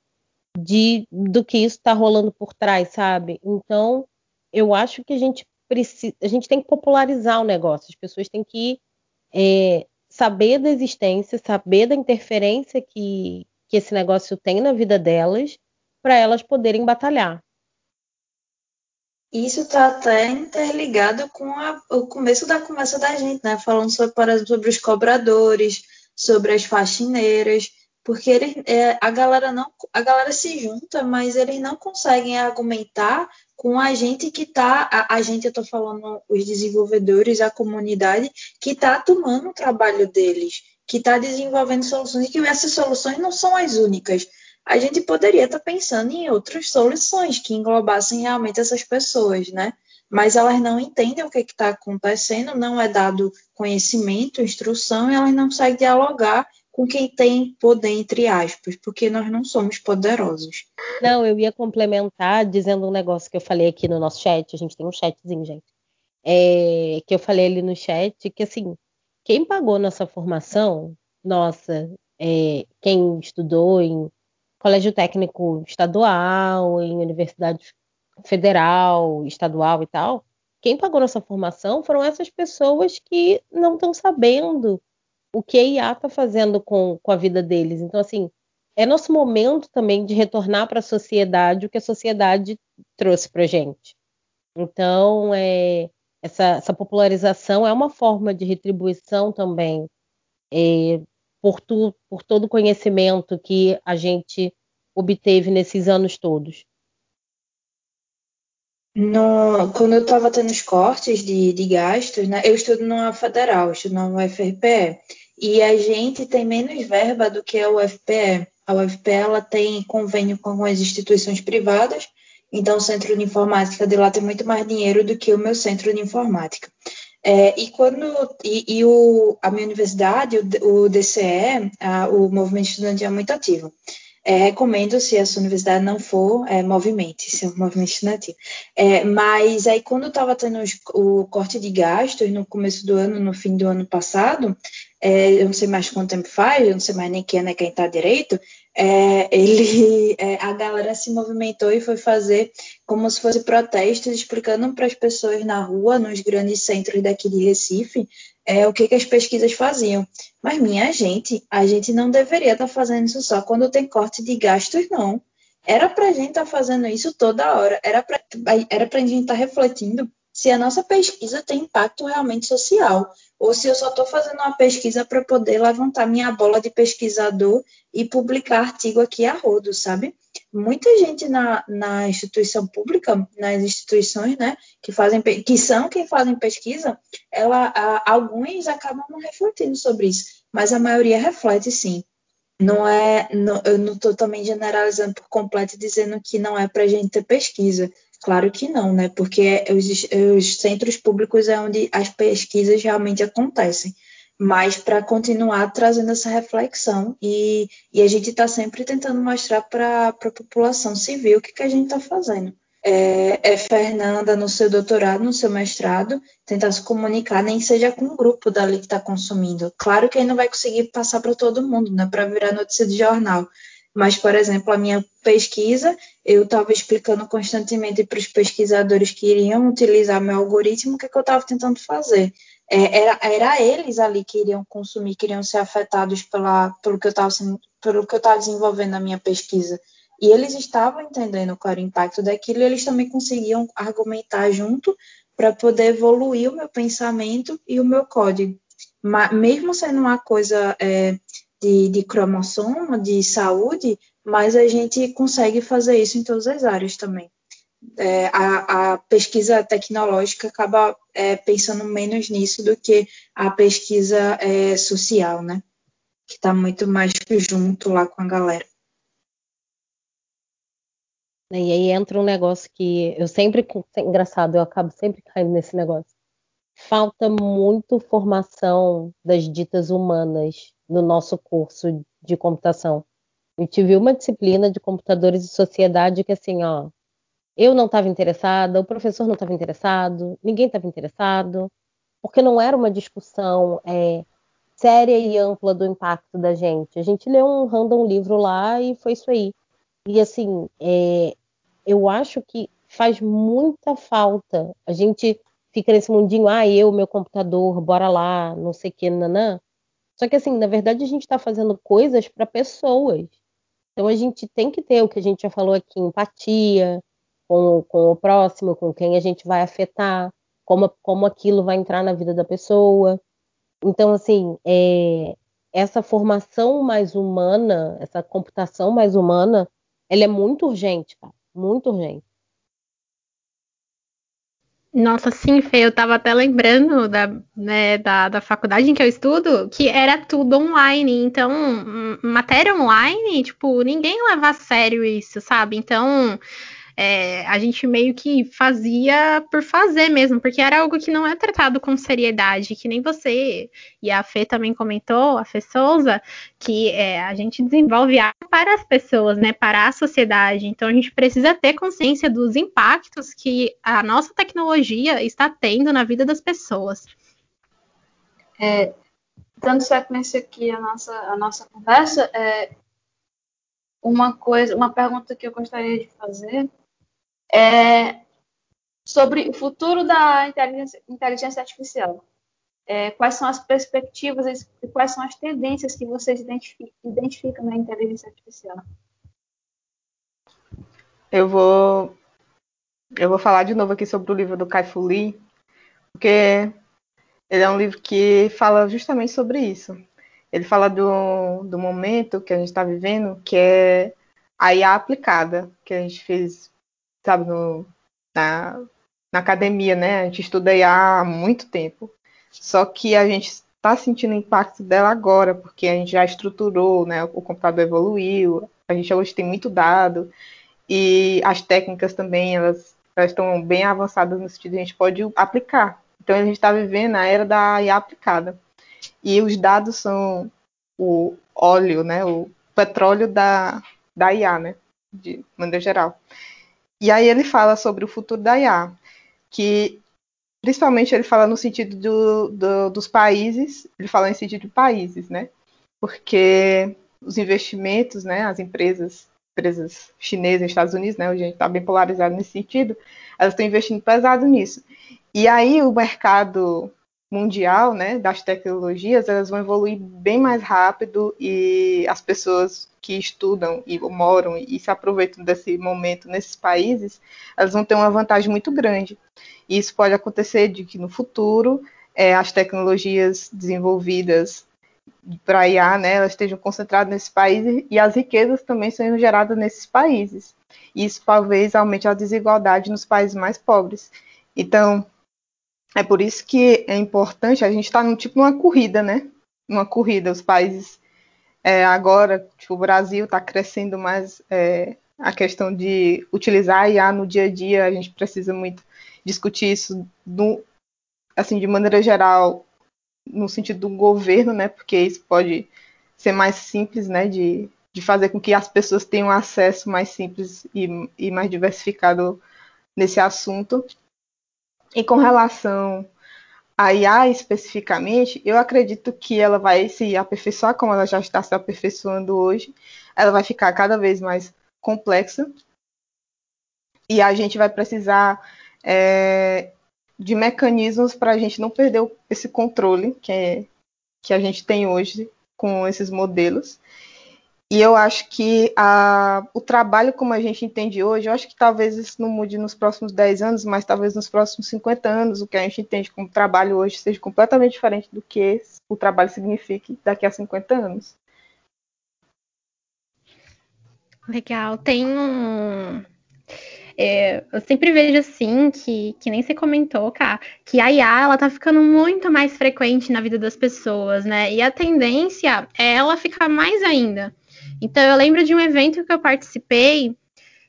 de, do que isso está rolando por trás, sabe? Então, eu acho que a gente precisa, a gente tem que popularizar o negócio, as pessoas têm que é, saber da existência, saber da interferência que, que esse negócio tem na vida delas para elas poderem batalhar. Isso está até interligado com a, o começo da conversa da gente, né? Falando sobre, sobre os cobradores, sobre as faxineiras, porque é, a galera não, a galera se junta, mas eles não conseguem argumentar com a gente que está, a, a, gente, eu estou falando os desenvolvedores, a comunidade que está tomando o trabalho deles, que está desenvolvendo soluções e que essas soluções não são as únicas a gente poderia estar tá pensando em outras soluções que englobassem realmente essas pessoas, né? Mas elas não entendem o que está acontecendo, não é dado conhecimento, instrução, e elas não conseguem dialogar com quem tem poder, entre aspas, porque nós não somos poderosos. Não, eu ia complementar dizendo um negócio que eu falei aqui no nosso chat, a gente tem um chatzinho, gente, é, que eu falei ali no chat, que assim, quem pagou nossa formação, nossa, é, quem estudou em colégio técnico estadual, em universidade federal, estadual e tal, quem pagou nossa formação foram essas pessoas que não estão sabendo o que a IA está fazendo com, com a vida deles. Então, assim, é nosso momento também de retornar para a sociedade o que a sociedade trouxe para gente. Então, é, essa, essa, popularização é uma forma de retribuição também é, por, tu, por todo o conhecimento que a gente obteve nesses anos todos? No, quando eu estava tendo os cortes de, de gastos, né, eu estudo numa federal, estudo na UFRPE, e a gente tem menos verba do que a UFPE. A UFPE ela tem convênio com as instituições privadas, então o centro de informática de lá tem muito mais dinheiro do que o meu centro de informática. É, e quando e, e o, a minha universidade, o, o DCE, a, o movimento estudantil é muito ativo. É, recomendo, se a sua universidade não for, é, movimente, se é um movimento estudantil. É, mas aí, quando estava tendo os, o corte de gastos no começo do ano, no fim do ano passado, é, eu não sei mais quanto tempo faz, eu não sei mais nem quem é né, quem está direito, é, ele, é, a galera se movimentou e foi fazer como se fosse protestos, explicando para as pessoas na rua, nos grandes centros daqui de Recife, é, o que, que as pesquisas faziam. Mas, minha gente, a gente não deveria estar tá fazendo isso só quando tem corte de gastos, não. Era para a gente estar tá fazendo isso toda hora. Era para era a gente estar tá refletindo se a nossa pesquisa tem impacto realmente social ou se eu só estou fazendo uma pesquisa para poder levantar minha bola de pesquisador e publicar artigo aqui a rodo, sabe? Muita gente na, na instituição pública, nas instituições, né, que fazem que são quem fazem pesquisa, ela, a, alguns acabam não refletindo sobre isso, mas a maioria reflete sim. Não é, não, eu não estou também generalizando por completo dizendo que não é para a gente ter pesquisa. Claro que não, né? Porque os, os centros públicos é onde as pesquisas realmente acontecem. mas para continuar trazendo essa reflexão e, e a gente está sempre tentando mostrar para a população civil o que, que a gente está fazendo. É, é, Fernanda no seu doutorado, no seu mestrado, tentar se comunicar, nem seja com um grupo dali que está consumindo. Claro que aí não vai conseguir passar para todo mundo, né, para virar notícia de jornal. Mas, por exemplo, a minha pesquisa, eu estava explicando constantemente para os pesquisadores que iriam utilizar meu algoritmo o que, é que eu estava tentando fazer é, era, era eles ali que iriam consumir, que iriam ser afetados pela, pelo que eu estava desenvolvendo na minha pesquisa. E eles estavam entendendo qual era o impacto daquilo, e eles também conseguiam argumentar junto para poder evoluir o meu pensamento e o meu código. Mas, mesmo sendo uma coisa é, de, de cromossomo, de saúde, mas a gente consegue fazer isso em todas as áreas também é, a, a, pesquisa tecnológica acaba é, pensando menos nisso do que a pesquisa é, social, né? Que está muito mais junto lá com a galera. E aí entra um negócio que eu sempre, engraçado, eu acabo sempre caindo nesse negócio. Falta muito formação das ditas humanas no nosso curso de computação. Eu tive uma disciplina de computadores e sociedade que assim, ó, eu não estava interessada, o professor não estava interessado, ninguém estava interessado, porque não era uma discussão é, séria e ampla do impacto da gente. A gente leu um random livro lá e foi isso aí. E assim, é, eu acho que faz muita falta. A gente fica nesse mundinho, ah, eu, meu computador, bora lá, não sei o que, nanã. Só que assim, na verdade, a gente está fazendo coisas para pessoas. Então a gente tem que ter o que a gente já falou aqui, empatia, com, com o próximo, com quem a gente vai afetar, como, como aquilo vai entrar na vida da pessoa. Então, assim, é, essa formação mais humana, essa computação mais humana, ela é muito urgente, cara, muito urgente. Nossa, sim, Fê, eu estava até lembrando da, né, da, da faculdade em que eu estudo, que era tudo online. Então, matéria online, tipo, ninguém leva a sério isso, sabe? Então, é, a gente meio que fazia por fazer mesmo, porque era algo que não é tratado com seriedade, que nem você e a Fê também comentou, a Fê Souza, que é, a gente desenvolve para as pessoas, né, para a sociedade. Então a gente precisa ter consciência dos impactos que a nossa tecnologia está tendo na vida das pessoas. É, dando sequência aqui a nossa, a nossa conversa, é, uma coisa, uma pergunta que eu gostaria de fazer é sobre o futuro da inteligência, inteligência artificial. É, quais são as perspectivas e quais são as tendências que vocês identificam, identificam na inteligência artificial? Eu vou eu vou falar de novo aqui sobre o livro do Kai-Fu Lee, porque ele é um livro que fala justamente sobre isso. Ele fala do, do momento que a gente está vivendo, que é a IA aplicada, que a gente fez sabe, no, na, na academia, né? A gente estuda aí há muito tempo. Só que a gente está sentindo o impacto dela agora, porque a gente já estruturou, né? O computador evoluiu, a gente hoje tem muito dado, e as técnicas também, elas, elas estão bem avançadas no sentido de a gente pode aplicar. Então a gente está vivendo a era da IA aplicada. E os dados são o óleo, né? O petróleo da, da IA, né? De maneira geral. E aí ele fala sobre o futuro da IA, que principalmente ele fala no sentido do, do, dos países, ele fala em sentido de países, né? Porque os investimentos, né, as empresas, empresas chinesas, Estados Unidos, né, a gente está bem polarizado nesse sentido, elas estão investindo pesado nisso. E aí o mercado mundial, né, das tecnologias, elas vão evoluir bem mais rápido e as pessoas que estudam e moram e se aproveitam desse momento nesses países, elas vão ter uma vantagem muito grande. E isso pode acontecer de que no futuro é, as tecnologias desenvolvidas para IA, né, elas estejam concentradas nesses países e as riquezas também sejam geradas nesses países. Isso talvez aumente a desigualdade nos países mais pobres. Então, é por isso que é importante a gente estar tá num tipo uma corrida, né? Uma corrida, os países é, agora, tipo, o Brasil está crescendo mais é, a questão de utilizar a IA no dia a dia, a gente precisa muito discutir isso assim, de maneira geral, no sentido do governo, né? Porque isso pode ser mais simples, né? De, de fazer com que as pessoas tenham acesso mais simples e, e mais diversificado nesse assunto. E com relação a IA especificamente, eu acredito que ela vai se aperfeiçoar, como ela já está se aperfeiçoando hoje. Ela vai ficar cada vez mais complexa. E a gente vai precisar é, de mecanismos para a gente não perder esse controle que, é, que a gente tem hoje com esses modelos. E eu acho que a, o trabalho como a gente entende hoje, eu acho que talvez isso não mude nos próximos 10 anos, mas talvez nos próximos 50 anos, o que a gente entende como trabalho hoje seja completamente diferente do que o trabalho signifique daqui a 50 anos. Legal. Tem um, é, eu sempre vejo assim, que, que nem você comentou, cara, que a IA ela tá ficando muito mais frequente na vida das pessoas, né? E a tendência é ela ficar mais ainda. Então eu lembro de um evento que eu participei,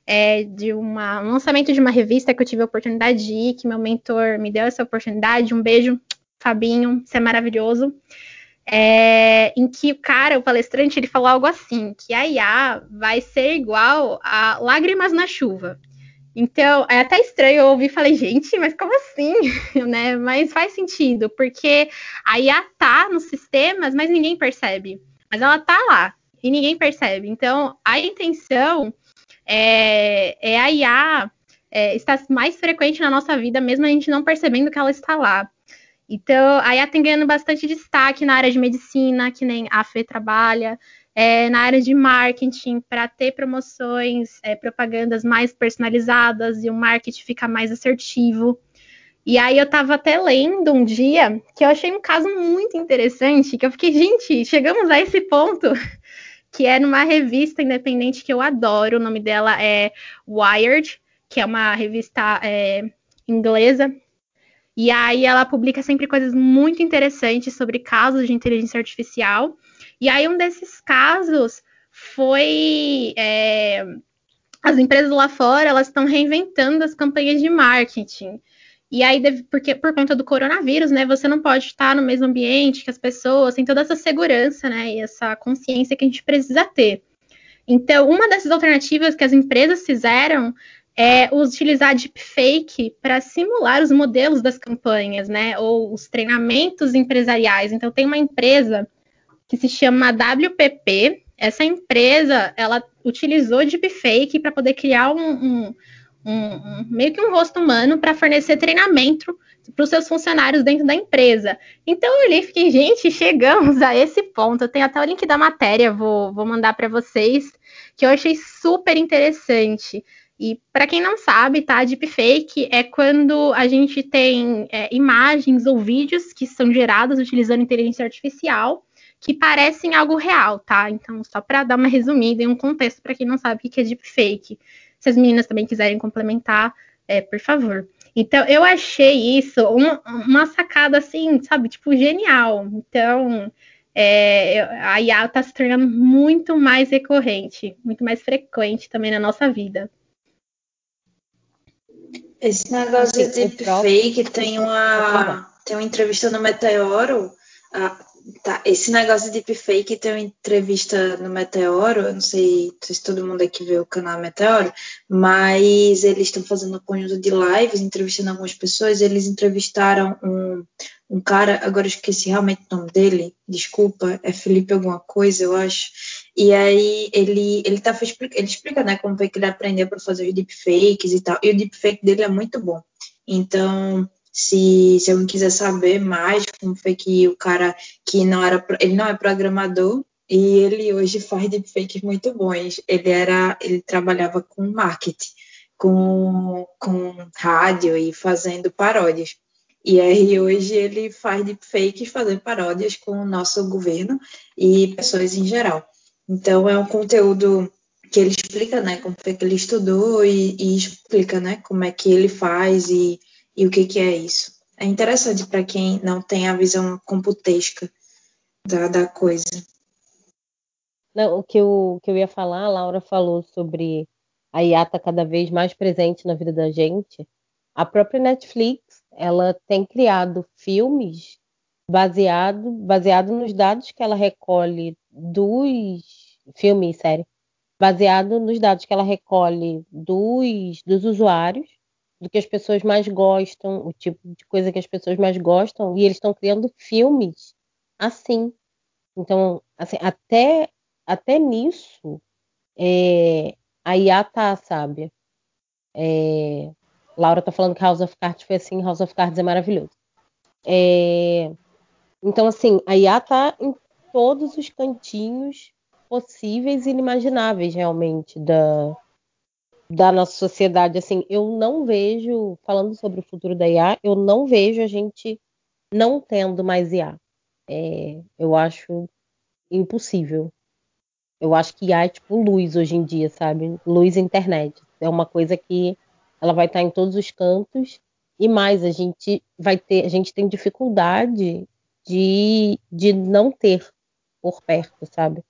é, de uma, um lançamento de uma revista que eu tive a oportunidade de ir, que meu mentor me deu essa oportunidade. Um beijo, Fabinho, você é maravilhoso. É, em que o cara, o palestrante, ele falou algo assim, que a IA vai ser igual a lágrimas na chuva. Então, é até estranho eu ouvir e falei, gente, mas como assim? (laughs) né? Mas faz sentido, porque a IA tá nos sistemas, mas ninguém percebe. Mas ela tá lá e ninguém percebe. Então, a intenção é, é a IA é, estar mais frequente na nossa vida, mesmo a gente não percebendo que ela está lá. Então, a IA tem ganhando bastante destaque na área de medicina, que nem a Fê trabalha, é, na área de marketing para ter promoções, é, propagandas mais personalizadas e o marketing ficar mais assertivo. E aí eu estava até lendo um dia que eu achei um caso muito interessante, que eu fiquei, gente, chegamos a esse ponto, que é numa revista independente que eu adoro, o nome dela é Wired, que é uma revista é, inglesa. E aí ela publica sempre coisas muito interessantes sobre casos de inteligência artificial. E aí, um desses casos foi. É, as empresas lá fora elas estão reinventando as campanhas de marketing. E aí, porque por conta do coronavírus, né, você não pode estar no mesmo ambiente que as pessoas, tem toda essa segurança, né, e essa consciência que a gente precisa ter. Então, uma dessas alternativas que as empresas fizeram é utilizar deepfake para simular os modelos das campanhas, né, ou os treinamentos empresariais. Então, tem uma empresa que se chama WPP. Essa empresa, ela utilizou deepfake para poder criar um, um, um, meio que um rosto humano para fornecer treinamento para os seus funcionários dentro da empresa. Então eu li fiquei, gente, chegamos a esse ponto. Eu tenho até o link da matéria, vou, vou mandar para vocês, que eu achei super interessante. E para quem não sabe, tá? Deepfake é quando a gente tem é, imagens ou vídeos que são gerados utilizando inteligência artificial que parecem algo real, tá? Então, só para dar uma resumida e um contexto para quem não sabe o que é deepfake. Se as meninas também quiserem complementar, é, por favor. Então, eu achei isso uma, uma sacada, assim, sabe, tipo, genial. Então, é, a IA está se tornando muito mais recorrente, muito mais frequente também na nossa vida. Esse negócio de deepfake tem uma, tem uma entrevista no Meteoro. A, Tá, esse negócio de deepfake tem uma entrevista no Meteoro, eu não sei, se todo mundo aqui vê o canal Meteoro, mas eles estão fazendo um conjunto de lives, entrevistando algumas pessoas, eles entrevistaram um, um cara, agora eu esqueci realmente o nome dele, desculpa, é Felipe alguma coisa, eu acho, e aí ele, ele, tá, ele explica né, como foi que ele aprendeu para fazer os deepfakes e tal, e o deepfake dele é muito bom, então se, se alguém quiser saber mais como foi que o cara que não era ele não é programador e ele hoje faz deepfakes muito bons. Ele era ele trabalhava com marketing, com, com rádio e fazendo paródias. E aí hoje ele faz deepfakes fazendo paródias com o nosso governo e pessoas em geral. Então é um conteúdo que ele explica, né, como foi que ele estudou e, e explica, né, como é que ele faz e e o que, que é isso. É interessante para quem não tem a visão computesca da, da coisa. Não, o que eu, que eu ia falar, a Laura falou sobre a IA tá cada vez mais presente na vida da gente. A própria Netflix, ela tem criado filmes baseado, baseado nos dados que ela recolhe dos filme e série, baseado nos dados que ela recolhe dos, dos usuários, do que as pessoas mais gostam, o tipo de coisa que as pessoas mais gostam, e eles estão criando filmes assim. Então, assim, até, até nisso, é, a IA tá, sabe? É, Laura tá falando que House of Cards foi assim, House of Cards é maravilhoso. É, então, assim, a IA tá em todos os cantinhos possíveis e inimagináveis, realmente, da, da nossa sociedade. Assim, eu não vejo, falando sobre o futuro da IA, eu não vejo a gente não tendo mais IA. É, eu acho impossível. Eu acho que IA é tipo luz hoje em dia, sabe? Luz internet. É uma coisa que ela vai estar em todos os cantos e mais a gente vai ter, a gente tem dificuldade de, de não ter por perto, sabe?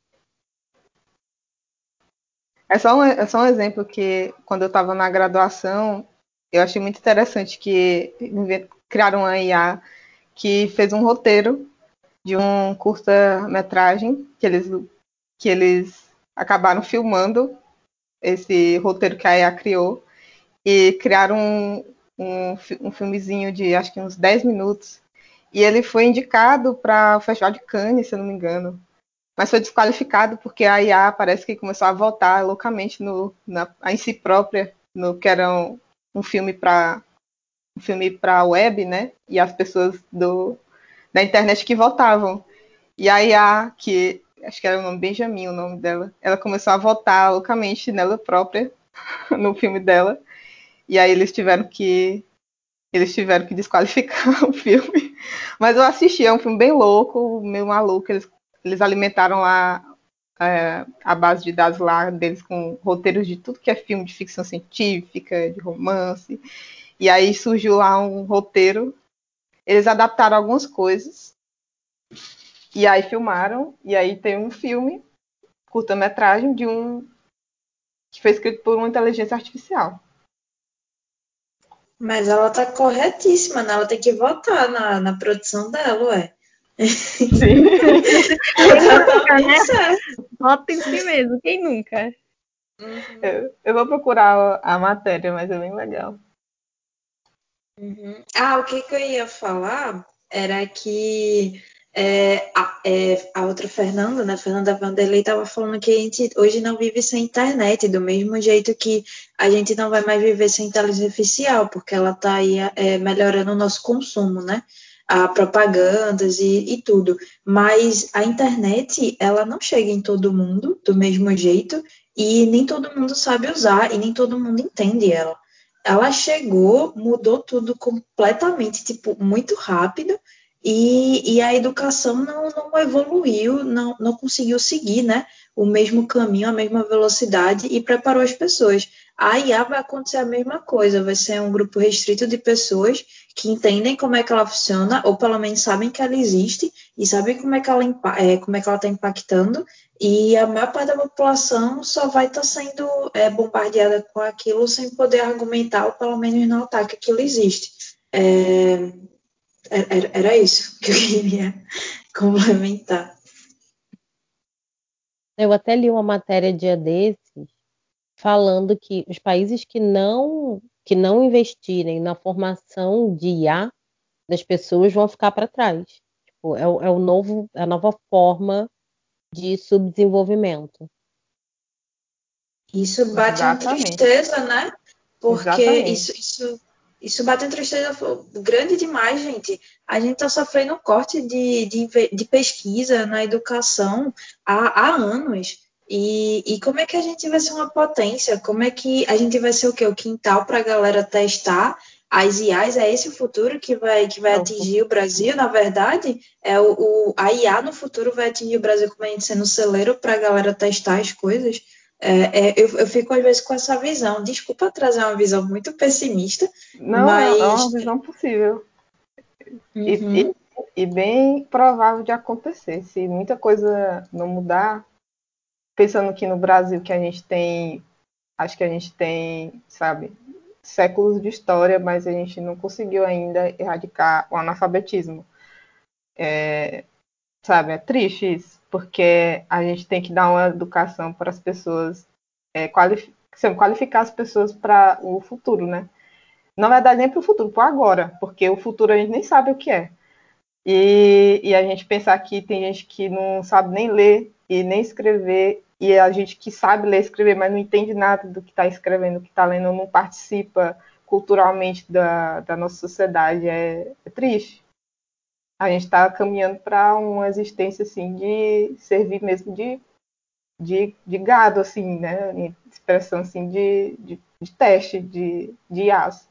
É só, um, é só um exemplo que, quando eu estava na graduação, eu achei muito interessante que criaram uma IA que fez um roteiro de um curta-metragem que eles, que eles acabaram filmando esse roteiro que a IA criou e criaram um, um, um filmezinho de acho que uns 10 minutos. E ele foi indicado para o Festival de Cannes, se eu não me engano mas foi desqualificado porque a IA parece que começou a voltar loucamente no, na, em si própria, no que era um, um filme para um filme para web, né? E as pessoas do da internet que votavam. E a IA, que acho que era o nome Benjamin, o nome dela, ela começou a votar loucamente nela própria (laughs) no filme dela. E aí eles tiveram que eles tiveram que desqualificar (laughs) o filme. Mas eu assisti, é um filme bem louco, meio maluco. Eles eles alimentaram lá é, a base de dados lá deles com roteiros de tudo que é filme de ficção científica, de romance. E aí surgiu lá um roteiro. Eles adaptaram algumas coisas. E aí filmaram. E aí tem um filme, curta-metragem, de um. que foi escrito por uma inteligência artificial. Mas ela tá corretíssima, né? Ela tem que votar na, na produção dela, ué. Sim. (laughs) nunca, né? Bota em si mesmo, quem nunca? Uhum. Eu, eu, vou procurar a matéria, mas é bem legal. Uhum. Ah, o que, que eu ia falar era que é, a, é, a, outra Fernanda, né, Fernanda Vanderlei, estava falando que a gente hoje não vive sem internet, do mesmo jeito que a gente não vai mais viver sem inteligência artificial, porque ela está aí é, melhorando o nosso consumo, né? A propagandas e, e, tudo. Mas a internet, ela não chega em todo mundo do mesmo jeito e nem todo mundo sabe usar e nem todo mundo entende ela. Ela chegou, mudou tudo completamente, tipo, muito rápido e, e a educação não, não evoluiu, não, não conseguiu seguir, né? O mesmo caminho, a mesma velocidade e preparou as pessoas. A IA vai acontecer a mesma coisa, vai ser um grupo restrito de pessoas que entendem como é que ela funciona, ou pelo menos sabem que ela existe e sabem como é que ela é, como é que ela está impactando, e a maior parte da população só vai estar tá sendo é, bombardeada com aquilo sem poder argumentar, ou pelo menos notar que aquilo existe. É, era, era isso (laughs) que eu queria complementar. Eu até li uma matéria dia desses falando que os países que não que não investirem na formação de IA das pessoas vão ficar para trás. Tipo, é, é, o novo, é a nova forma de subdesenvolvimento. Isso bate Exatamente. em tristeza, né? Porque isso, isso, isso bate em tristeza grande demais, gente. A gente está sofrendo um corte de, de, de, pesquisa na educação há, há anos. E, e, como é que a gente vai ser uma potência? Como é que a gente vai ser o quê? O quintal para a galera testar as IAs? É esse o futuro que vai, que vai atingir o Brasil, na verdade? É o, o, a IA no futuro vai atingir o Brasil como a gente sendo celeiro para a galera testar as coisas? É, é, eu, eu, fico às vezes com essa visão. Desculpa trazer uma visão muito pessimista. Não, mas... é uma visão possível. Uhum. E, e, e bem provável de acontecer. Se muita coisa não mudar, pensando que no Brasil que a gente tem, acho que a gente tem, sabe, séculos de história, mas a gente não conseguiu ainda erradicar o analfabetismo. É, sabe, é triste isso, porque a gente tem que dar uma educação para as pessoas, é, qualific qualificar as pessoas para o futuro, né? Na verdade, nem para o futuro, para agora, porque o futuro a gente nem sabe o que é. E, e, a gente pensar que tem gente que não sabe nem ler e nem escrever, e a gente que sabe ler e escrever, mas não entende nada do que está escrevendo, do que está lendo, não participa culturalmente da, da nossa sociedade, é, é triste. A gente está caminhando para uma existência assim de servir mesmo de, de, de gado, assim, né? Expressão assim de, de, de teste, de, de aço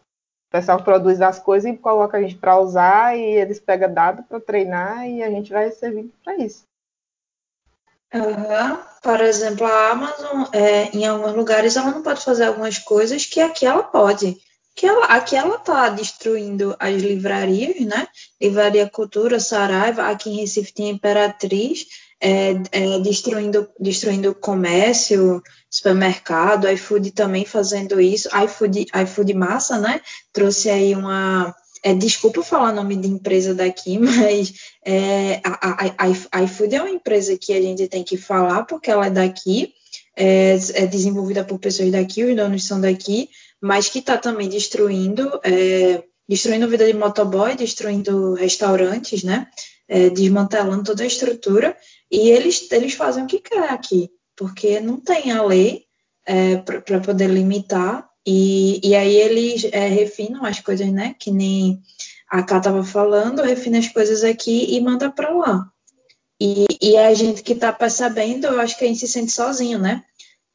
pessoal produz as coisas e coloca a gente para usar e eles pegam dado para treinar e a gente vai servindo para isso. Uhum. Por exemplo, a Amazon, é, em alguns lugares, ela não pode fazer algumas coisas que aqui ela pode. Que ela, aqui ela está destruindo as livrarias, né? Livraria Cultura, Saraiva, aqui em Recife tem Imperatriz, é, é, destruindo, destruindo comércio, supermercado, iFood também fazendo isso, iFood, iFood Massa, né? Trouxe aí uma. É, desculpa falar nome de empresa daqui, (laughs) mas é, a, a, a, iFood é uma empresa que a gente tem que falar porque ela é daqui, é, é desenvolvida por pessoas daqui, os donos são daqui, mas que está também destruindo, é, destruindo vida de motoboy, destruindo restaurantes, né? É, desmantelando toda a estrutura e eles, eles fazem o que quer aqui, porque não tem a lei é, para poder limitar, e, e aí eles é, refinam as coisas, né? Que nem a Cá estava falando, refina as coisas aqui e manda para lá. E, e a gente que está percebendo, eu acho que a gente se sente sozinho, né?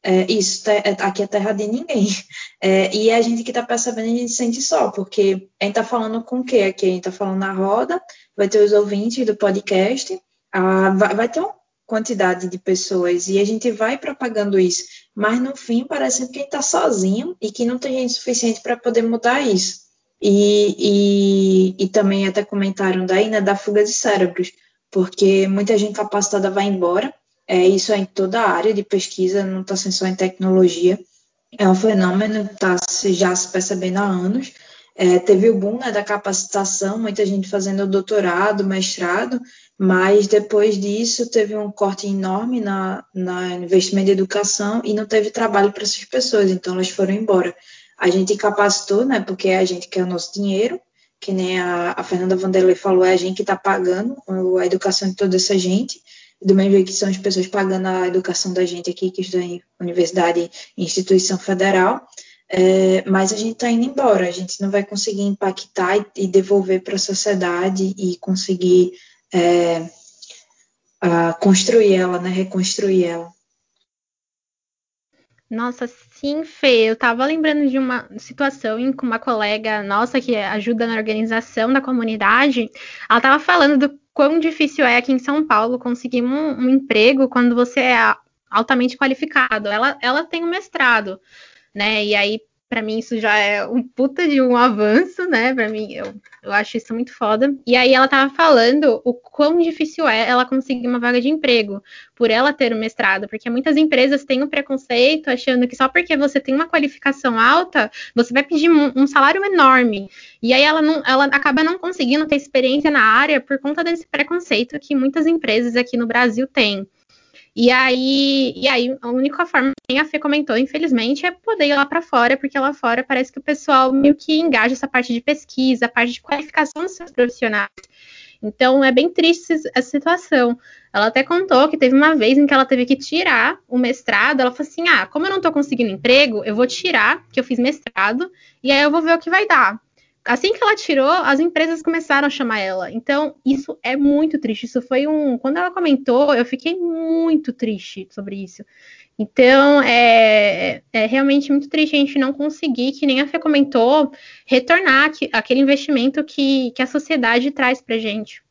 É, isso, é, aqui é terra de ninguém. (laughs) É, e a gente que está percebendo, a gente se sente só, porque a gente está falando com o quê aqui? A gente está falando na roda, vai ter os ouvintes do podcast, ah, vai, vai, ter uma quantidade de pessoas e a gente vai propagando isso, mas no fim parece que a gente está sozinho e que não tem gente suficiente para poder mudar isso. E, e, e, também até comentaram daí, né, da fuga de cérebros, porque muita gente capacitada vai embora, é, isso é em toda a área de pesquisa, não está sendo só em tecnologia, é um fenômeno que está já se percebendo há anos, é, teve o boom né, da capacitação, muita gente fazendo doutorado, mestrado, mas depois disso teve um corte enorme na, na investimento em educação e não teve trabalho para essas pessoas, então elas foram embora. A gente capacitou, né, porque é a gente quer o nosso dinheiro, que nem a, a Fernanda Vanderlei falou, é a gente que está pagando a educação de toda essa gente, do mesmo jeito que são as pessoas pagando a educação da gente aqui, que estuda em universidade e instituição federal, é, mas a gente está indo embora, a gente não vai conseguir impactar e, e devolver para a sociedade e conseguir é, construir ela, né, reconstruir ela. Nossa, sim, Fê. Eu estava lembrando de uma situação em que uma colega nossa que ajuda na organização da comunidade, ela estava falando do quão difícil é aqui em São Paulo conseguir um, um emprego quando você é altamente qualificado. Ela, ela tem um mestrado, né? E aí, para mim, isso já é um puta de um avanço, né? Para mim, eu, eu acho isso muito foda. E aí, ela tava falando o quão difícil é ela conseguir uma vaga de emprego por ela ter o mestrado, porque muitas empresas têm um preconceito achando que só porque você tem uma qualificação alta, você vai pedir um, um salário enorme. E aí, ela, não, ela acaba não conseguindo ter experiência na área por conta desse preconceito que muitas empresas aqui no Brasil têm. E aí, e aí, a única forma que a Fê comentou, infelizmente, é poder ir lá para fora, porque lá fora parece que o pessoal meio que engaja essa parte de pesquisa, a parte de qualificação dos seus profissionais. Então é bem triste essa situação. Ela até contou que teve uma vez em que ela teve que tirar o mestrado. Ela falou assim: ah, como eu não estou conseguindo emprego, eu vou tirar, que eu fiz mestrado, e aí eu vou ver o que vai dar. Assim que ela tirou, as empresas começaram a chamar ela. Então, isso é muito triste. Isso foi um. Quando ela comentou, eu fiquei muito triste sobre isso. Então, é, é realmente muito triste a gente não conseguir, que nem a Fê comentou, retornar aquele investimento que, que a sociedade traz para gente.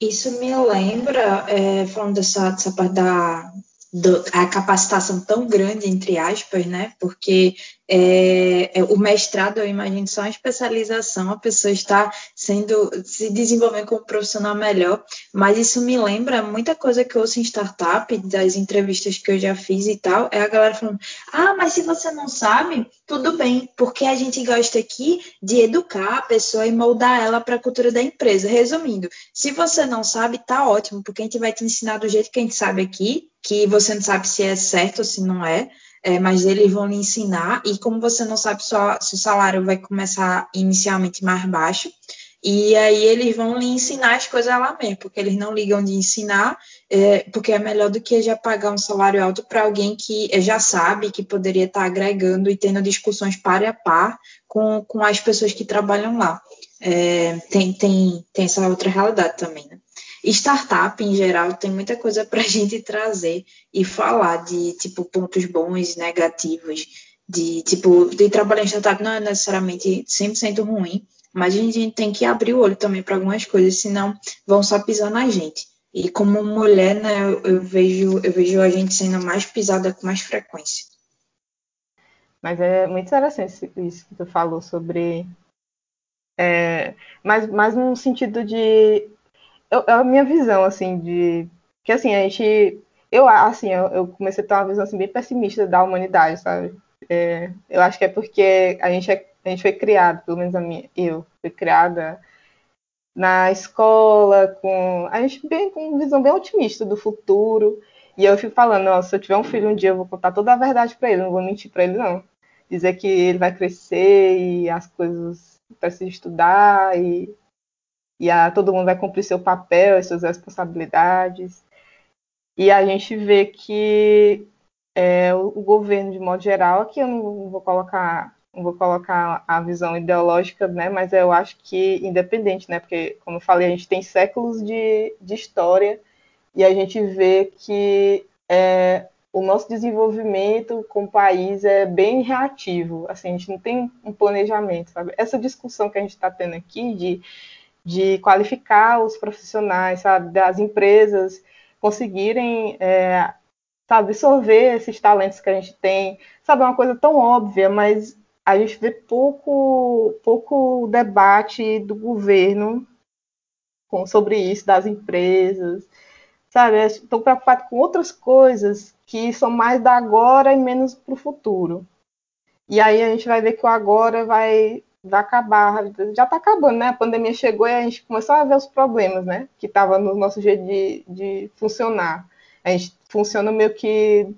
Isso me lembra, é, falando dessa, dessa parte da, do, a capacitação tão grande, entre aspas, né? Porque é, é, o mestrado, eu imagino, só uma especialização, a pessoa está sendo, se desenvolvendo como profissional melhor, mas isso me lembra muita coisa que eu ouço em startup, das entrevistas que eu já fiz e tal, é a galera falando, ah, mas se você não sabe, tudo bem, porque a gente gosta aqui de educar a pessoa e moldar ela para a cultura da empresa. Resumindo, se você não sabe, tá ótimo, porque a gente vai te ensinar do jeito que a gente sabe aqui, que você não sabe se é certo ou se não é, é, mas eles vão lhe ensinar, e como você não sabe só se o salário vai começar inicialmente mais baixo, e aí eles vão lhe ensinar as coisas lá mesmo, porque eles não ligam de ensinar, é, porque é melhor do que já pagar um salário alto para alguém que já sabe, que poderia estar tá agregando e tendo discussões par a par com, com as pessoas que trabalham lá. É, tem, tem, tem essa outra realidade também, né? Startup, em geral, tem muita coisa para a (laughs) gente trazer e falar de, tipo, pontos bons negativos, de, tipo, de trabalhar em startup não é necessariamente 100% ruim, mas a gente tem que abrir o olho também para algumas coisas, senão vão só pisar na gente. E como mulher, né, eu, vejo, eu vejo a gente sendo mais pisada com mais frequência. Mas é muito interessante isso que tu falou sobre. É, mas, mas no sentido de eu, é a minha visão, assim, de. Que assim, a gente. Eu, assim, eu, eu comecei a ter uma visão assim, bem pessimista da humanidade, sabe? É, eu acho que é porque a gente, é, a gente foi criado, pelo menos a minha, eu fui criada na escola, com a gente bem, com uma visão bem otimista do futuro. E eu fico falando, se eu tiver um filho um dia, eu vou contar toda a verdade para ele, não vou mentir para ele, não. Dizer que ele vai crescer e as coisas se estudar e e a, todo mundo vai cumprir seu papel, as suas responsabilidades. E a gente vê que é, o, o, governo, de modo geral, aqui eu não vou colocar não vou colocar a visão ideológica, né, mas eu acho que independente, né, porque, como eu falei, a gente tem séculos de, de história e a gente vê que é, o nosso desenvolvimento como país é bem reativo, assim, a gente não tem um planejamento, sabe? Essa discussão que a gente está tendo aqui de de qualificar os profissionais, sabe, das empresas conseguirem é, sabe, absorver esses talentos que a gente tem, sabe, é uma coisa tão óbvia, mas a gente vê pouco, pouco debate do governo com, sobre isso, das empresas, sabe, estou preocupado com outras coisas que são mais da agora e menos para o futuro. E aí a gente vai ver que o agora vai vai acabar, já está acabando, né? A pandemia chegou e a gente começou a ver os problemas, né? Que estava no nosso jeito de, de funcionar. A gente funciona meio que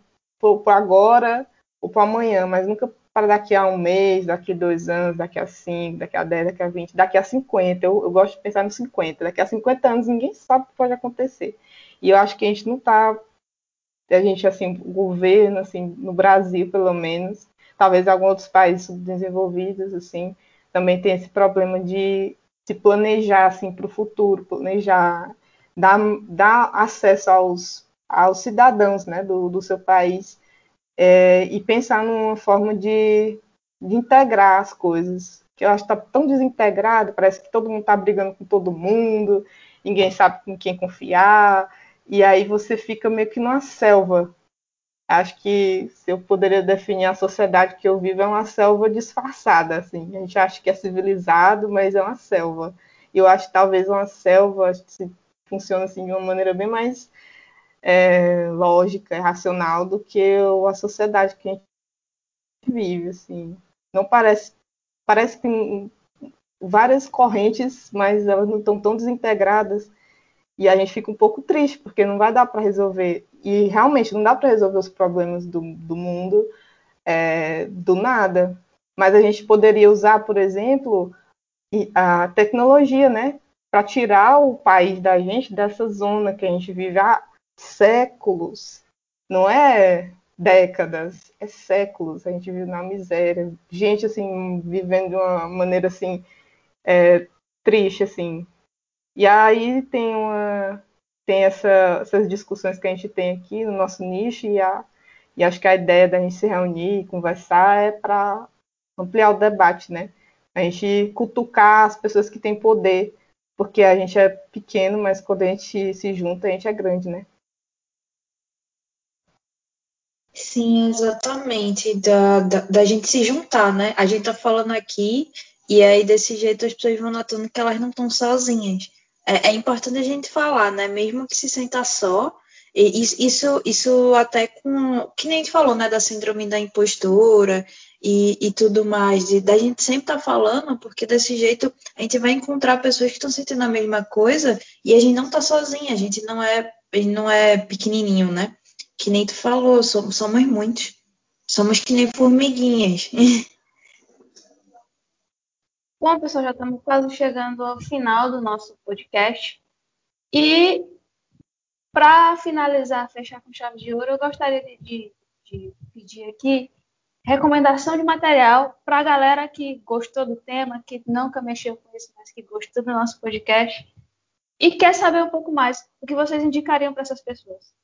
para agora ou para amanhã, mas nunca para daqui a um mês, daqui a dois anos, daqui a cinco, daqui a dez, daqui a vinte, daqui a cinquenta. Eu, eu gosto de pensar nos cinquenta. Daqui a cinquenta anos ninguém sabe o que pode acontecer. E eu acho que a gente não está, a gente assim, o governo assim, no Brasil pelo menos, talvez alguns outros países subdesenvolvidos assim, também tem esse problema de se planejar assim para o futuro, planejar, dar, dar acesso aos, aos cidadãos né, do, do seu país é, e pensar numa forma de, de integrar as coisas. Que eu acho que está tão desintegrado, parece que todo mundo está brigando com todo mundo, ninguém sabe com quem confiar, e aí você fica meio que numa selva acho que se eu poderia definir a sociedade que eu vivo é uma selva disfarçada, assim. A gente acha que é civilizado, mas é uma selva. E eu acho que talvez uma selva se funciona assim de uma maneira bem mais é, lógica, racional do que a sociedade que a gente vive, assim. Não parece parece que várias correntes, mas elas não estão tão desintegradas e a gente fica um pouco triste porque não vai dar para resolver e realmente não dá para resolver os problemas do, do mundo é, do nada. Mas a gente poderia usar, por exemplo, a tecnologia, né? Para tirar o país da gente dessa zona que a gente vive há séculos. Não é décadas, é séculos. A gente vive na miséria. Gente, assim, vivendo de uma maneira, assim, é, triste, assim. E aí tem uma, tem essa, essas discussões que a gente tem aqui no nosso nicho e, a, e acho que a ideia da gente se reunir e conversar é para ampliar o debate, né? A gente cutucar as pessoas que têm poder, porque a gente é pequeno, mas quando a gente se junta, a gente é grande, né? Sim, exatamente. Da, da, da, gente se juntar, né? A gente tá falando aqui e aí desse jeito as pessoas vão notando que elas não estão sozinhas. É, é, importante a gente falar, né? Mesmo que se sentar só, isso, isso até com. Que nem a gente falou, né? Da síndrome da impostura e, e tudo mais. De, da gente sempre tá falando, porque desse jeito a gente vai encontrar pessoas que estão sentindo a mesma coisa e a gente não tá sozinha, a gente não é, não é pequenininho, né? Que nem tu falou, somos, somos muitos. Somos que nem formiguinhas. (laughs) Bom, pessoal, já estamos quase chegando ao final do nosso podcast. E para finalizar, fechar com chave de ouro, eu gostaria de, de, de pedir aqui recomendação de material para a galera que gostou do tema, que nunca mexeu com isso, mas que gostou do nosso podcast e quer saber um pouco mais. O que vocês indicariam para essas pessoas?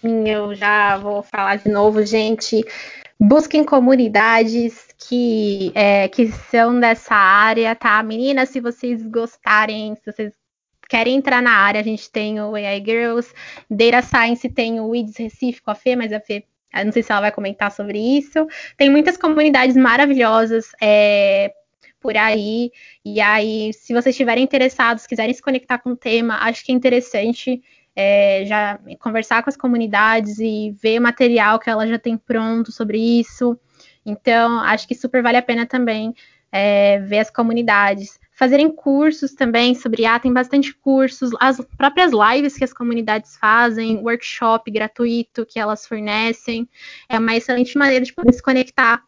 Eu já vou falar de novo, gente. Busquem comunidades que, é, que são dessa área, tá? Meninas, se vocês gostarem, se vocês querem entrar na área, a gente tem o AI Girls, Data Science tem o WIDS Recife com a Fê, mas a Fê, eu não sei se ela vai comentar sobre isso. Tem muitas comunidades maravilhosas é, por aí, e aí, se vocês estiverem interessados, quiserem se conectar com o tema, acho que é interessante é, já conversar com as comunidades e ver material que ela já tem pronto sobre isso. Então, acho que super vale a pena também é, ver as comunidades. Fazerem cursos também sobre IA, tem bastante cursos, as próprias lives que as comunidades fazem, workshop gratuito que elas fornecem, é uma excelente maneira de poder se conectar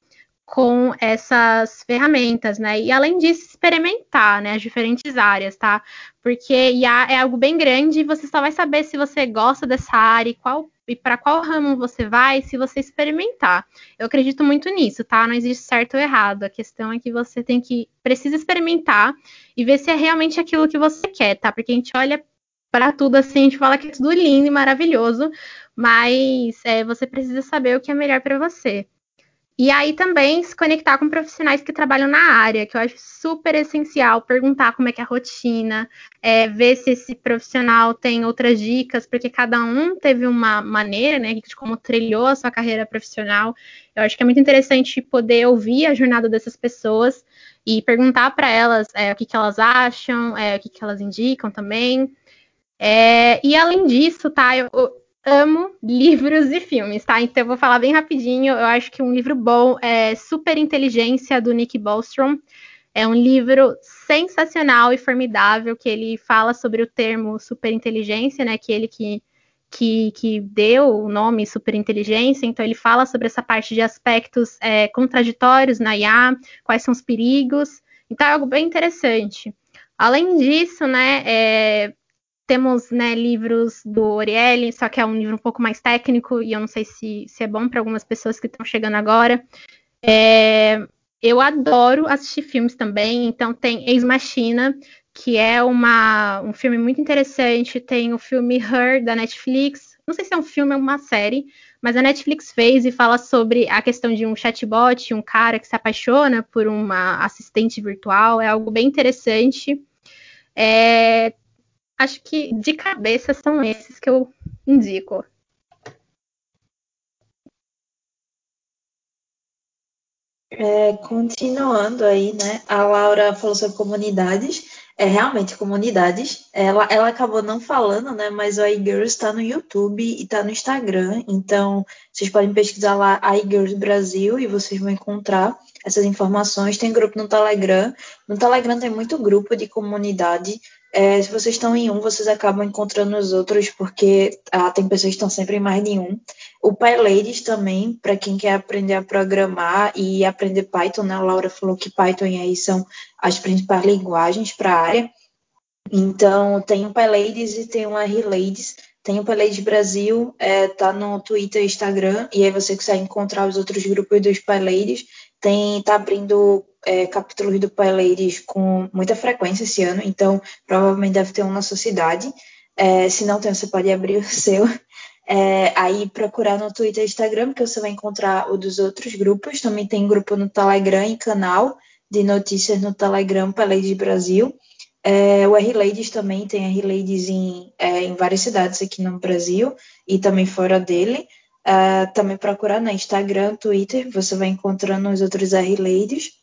com essas ferramentas, né? E além disso, experimentar, né, as diferentes áreas, tá? Porque IA é algo bem grande e você só vai saber se você gosta dessa área e qual e para qual ramo você vai se você experimentar. Eu acredito muito nisso, tá? Não existe certo ou errado. A questão é que você tem que precisa experimentar e ver se é realmente aquilo que você quer, tá? Porque a gente olha para tudo assim, a gente fala que é tudo lindo e maravilhoso, mas é, você precisa saber o que é melhor para você. E aí também se conectar com profissionais que trabalham na área, que eu acho super essencial, perguntar como é que é a rotina, é, ver se esse profissional tem outras dicas, porque cada um teve uma maneira, né, de como trilhou a sua carreira profissional. Eu acho que é muito interessante poder ouvir a jornada dessas pessoas e perguntar para elas é, o que, que elas acham, é, o que, que elas indicam também. É, e além disso, tá, eu, amo livros e filmes, tá? Então eu vou falar bem rapidinho. Eu acho que um livro bom é Super Inteligência do Nick Bostrom. É um livro sensacional e formidável que ele fala sobre o termo superinteligência, né? Que ele que, que, que deu o nome superinteligência. Então ele fala sobre essa parte de aspectos é, contraditórios na IA, quais são os perigos. Então é algo bem interessante. Além disso, né, é, temos né, livros do Orieli, só que é um livro um pouco mais técnico e eu não sei se, se é bom para algumas pessoas que estão chegando agora. É, eu adoro assistir filmes também, então tem Ex Machina, que é uma, um filme muito interessante. Tem o filme Her, da Netflix. Não sei se é um filme ou uma série, mas a Netflix fez e fala sobre a questão de um chatbot, um cara que se apaixona por uma assistente virtual. É algo bem interessante. É, acho que de cabeça são esses que eu indico. É, continuando aí, né? A Laura falou sobre comunidades. É realmente comunidades. Ela, ela acabou não falando, né? Mas o iGirls está no YouTube e está no Instagram. Então, vocês podem pesquisar lá iGirls Brasil e vocês vão encontrar essas informações. Tem grupo no Telegram. No Telegram tem muito grupo de comunidade é, se vocês estão em um, vocês acabam encontrando os outros, porque ah, tem pessoas que estão sempre em mais de um. O PyLadies também, para quem quer aprender a programar e aprender Python, né? A Laura falou que Python e aí são as principais linguagens para a área. Então, tem o PyLadies e tem o RLadies. Tem o PyLadies Brasil, é, tá no Twitter e Instagram, e aí você consegue encontrar os outros grupos dos PyLadies. Tem, tá abrindo é, capítulos do Pai Ladies com muita frequência esse ano, então provavelmente deve ter um na sua cidade. É, se não tem, você pode abrir o seu. É, aí procurar no Twitter e Instagram, que você vai encontrar o dos outros grupos. Também tem grupo no Telegram e canal de notícias no Telegram Pai Ladies Brasil. É, o R-Ladies também tem R-Ladies em, é, em várias cidades aqui no Brasil e também fora dele. É, também procurar no Instagram, Twitter, você vai encontrando os outros R-Ladies.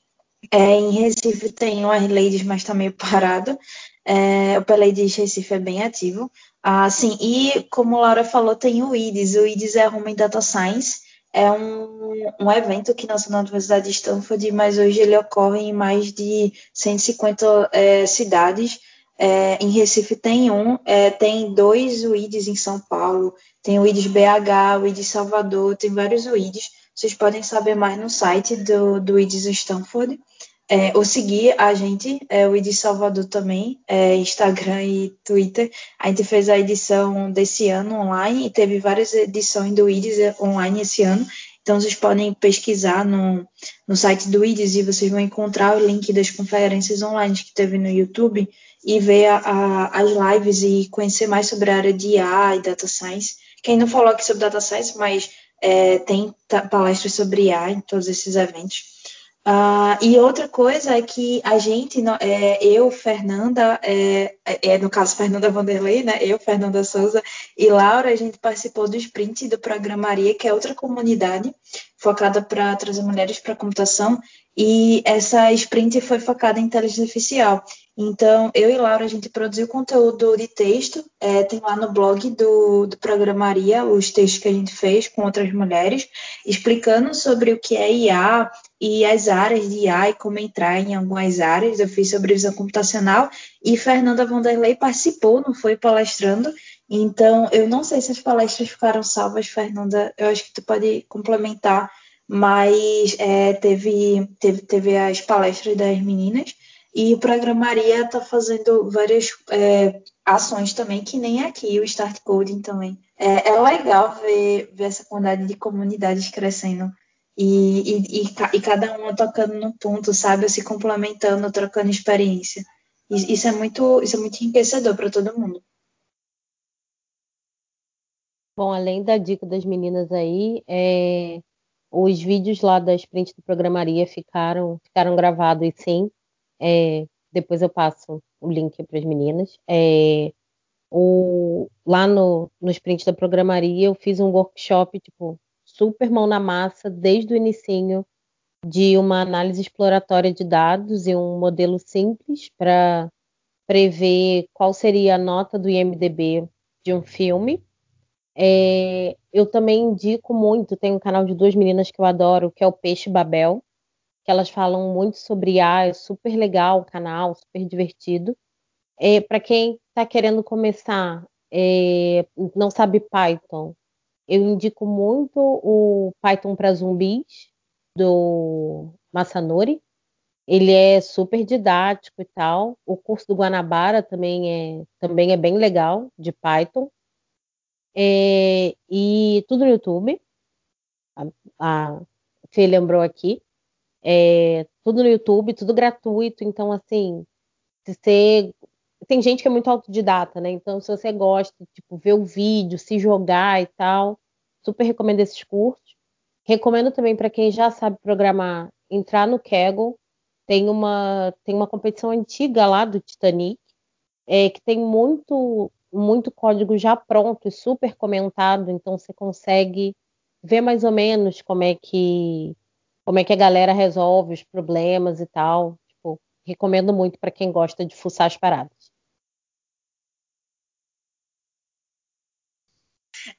É, em Recife tem o R-Ladies, mas está meio parado. É, o P-Ladies Recife é bem ativo. Ah, sim, e como a Laura falou, tem o IDES. O IDES é Home Data Science. É um, um evento que nasceu na Universidade de Stanford, mas hoje ele ocorre em mais de 150 é, cidades. É, em Recife tem um, é, tem dois UIDs em São Paulo, tem o IDES BH, o IDES Salvador, tem vários UIDs. Vocês podem saber mais no site do, do IDES Stanford. É, ou seguir a gente, é, o ID Salvador também, é, Instagram e Twitter. A gente fez a edição desse ano online e teve várias edições do IDES online esse ano. Então vocês podem pesquisar no, no site do IDES e vocês vão encontrar o link das conferências online que teve no YouTube e ver a, a, as lives e conhecer mais sobre a área de IA e Data Science. Quem não falou aqui sobre Data Science, mas é, tem palestras sobre IA em todos esses eventos. Uh, e outra coisa é que a gente, é, eu, Fernanda, é, é, no caso Fernanda Vanderlei, né? Eu, Fernanda Souza e Laura, a gente participou do sprint do Programaria, que é outra comunidade focada para trazer mulheres para a computação. E essa sprint foi focada em inteligência artificial. Então, eu e Laura, a gente produziu conteúdo de texto, é, tem lá no blog do, do Programaria os textos que a gente fez com outras mulheres, explicando sobre o que é IA e as áreas de IA e como entrar em algumas áreas. Eu fiz sobre visão computacional e Fernanda Vanderlei participou, não foi palestrando. Então, eu não sei se as palestras ficaram salvas, Fernanda, eu acho que tu pode complementar, mas é, teve, teve, teve as palestras das meninas. E o Programaria está fazendo várias é, ações também, que nem aqui, o Start Coding também. É, é legal ver, ver, essa quantidade de comunidades crescendo e, e, e, e, cada uma tocando num ponto, sabe? Se complementando, trocando experiência. Isso é muito, isso é muito enriquecedor para todo mundo. Bom, além da dica das meninas aí, é, os vídeos lá da sprint do programaria ficaram, ficaram gravados sim. É, depois eu passo o link para as meninas. É, o, lá no, no sprint da programaria eu fiz um workshop tipo super mão na massa desde o inicinho de uma análise exploratória de dados e um modelo simples para prever qual seria a nota do IMDb de um filme. É, eu também indico muito, tem um canal de duas meninas que eu adoro, que é o Peixe Babel, que elas falam muito sobre IA, é super legal o canal, super divertido. É, Para quem está querendo começar, é, não sabe Python, eu indico muito o Python para zumbis do Masanori. Ele é super didático e tal. O curso do Guanabara também é, também é bem legal, de Python. É, e tudo no YouTube. A, a Fê lembrou aqui. É, tudo no YouTube, tudo gratuito. Então, assim, se você. Tem gente que é muito autodidata, né? Então, se você gosta, tipo, ver o vídeo, se jogar e tal, super recomendo esses cursos. Recomendo também para quem já sabe programar, entrar no Kaggle. Tem uma, tem uma competição antiga lá do Titanic, é, que tem muito, muito código já pronto e super comentado, então você consegue ver mais ou menos como é que como é que a galera resolve os problemas e tal. Tipo, recomendo muito para quem gosta de fuçar as paradas.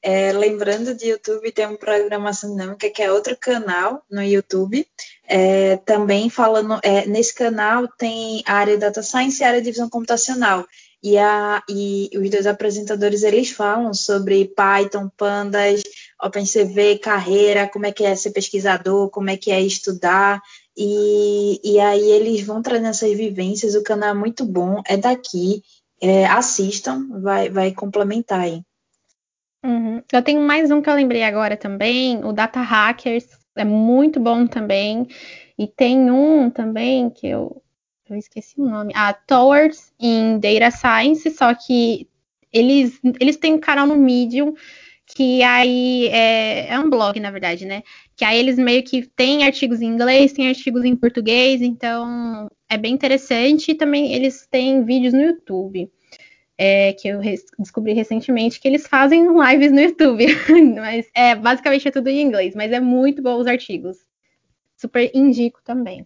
É, lembrando de YouTube, tem um Programação Dinâmica, que é outro canal no YouTube. É, também falando, é, nesse canal tem a área de Data Science e a área de Visão Computacional. E, a, e os dois apresentadores, eles falam sobre Python, Pandas, OpenCV, carreira, como é que é ser pesquisador, como é que é estudar, e, e aí eles vão trazendo essas vivências, o canal é muito bom, é daqui, é, assistam, vai, vai complementar aí. Uhum. Eu tenho mais um que eu lembrei agora também, o Data Hackers, é muito bom também, e tem um também que eu, eu esqueci o nome, a Towards in Data Science, só que eles, eles têm um canal no Medium que aí é, é, um blog, na verdade, né? Que aí eles meio que têm artigos em inglês, têm artigos em português, então é bem interessante. E também eles têm vídeos no YouTube. É, que eu descobri recentemente que eles fazem (laughs) lives no YouTube. (laughs) mas é basicamente é tudo em inglês, mas é muito bom os artigos. Super indico também.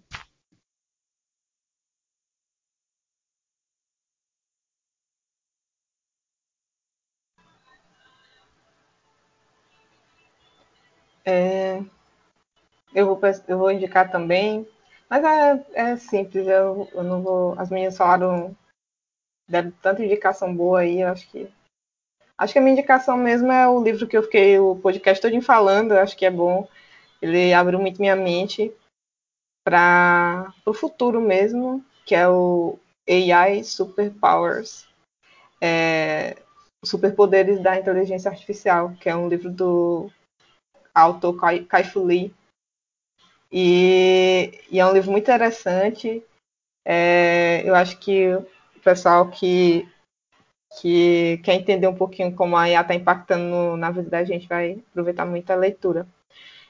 É, eu, vou, eu vou indicar também, mas é, é simples, eu, eu não vou. As minhas falaram, deram tanta indicação boa aí, eu acho que. Acho que a minha indicação mesmo é o livro que eu fiquei o podcast todo falando, eu acho que é bom. Ele abriu muito minha mente para o futuro mesmo, que é o AI Superpowers. É, Superpoderes da Inteligência Artificial, que é um livro do autor Kai-Fu Lee. E, e, é um livro muito interessante. É, eu acho que o pessoal que, que quer entender um pouquinho como a IA está impactando no, na vida da gente vai aproveitar muito a leitura.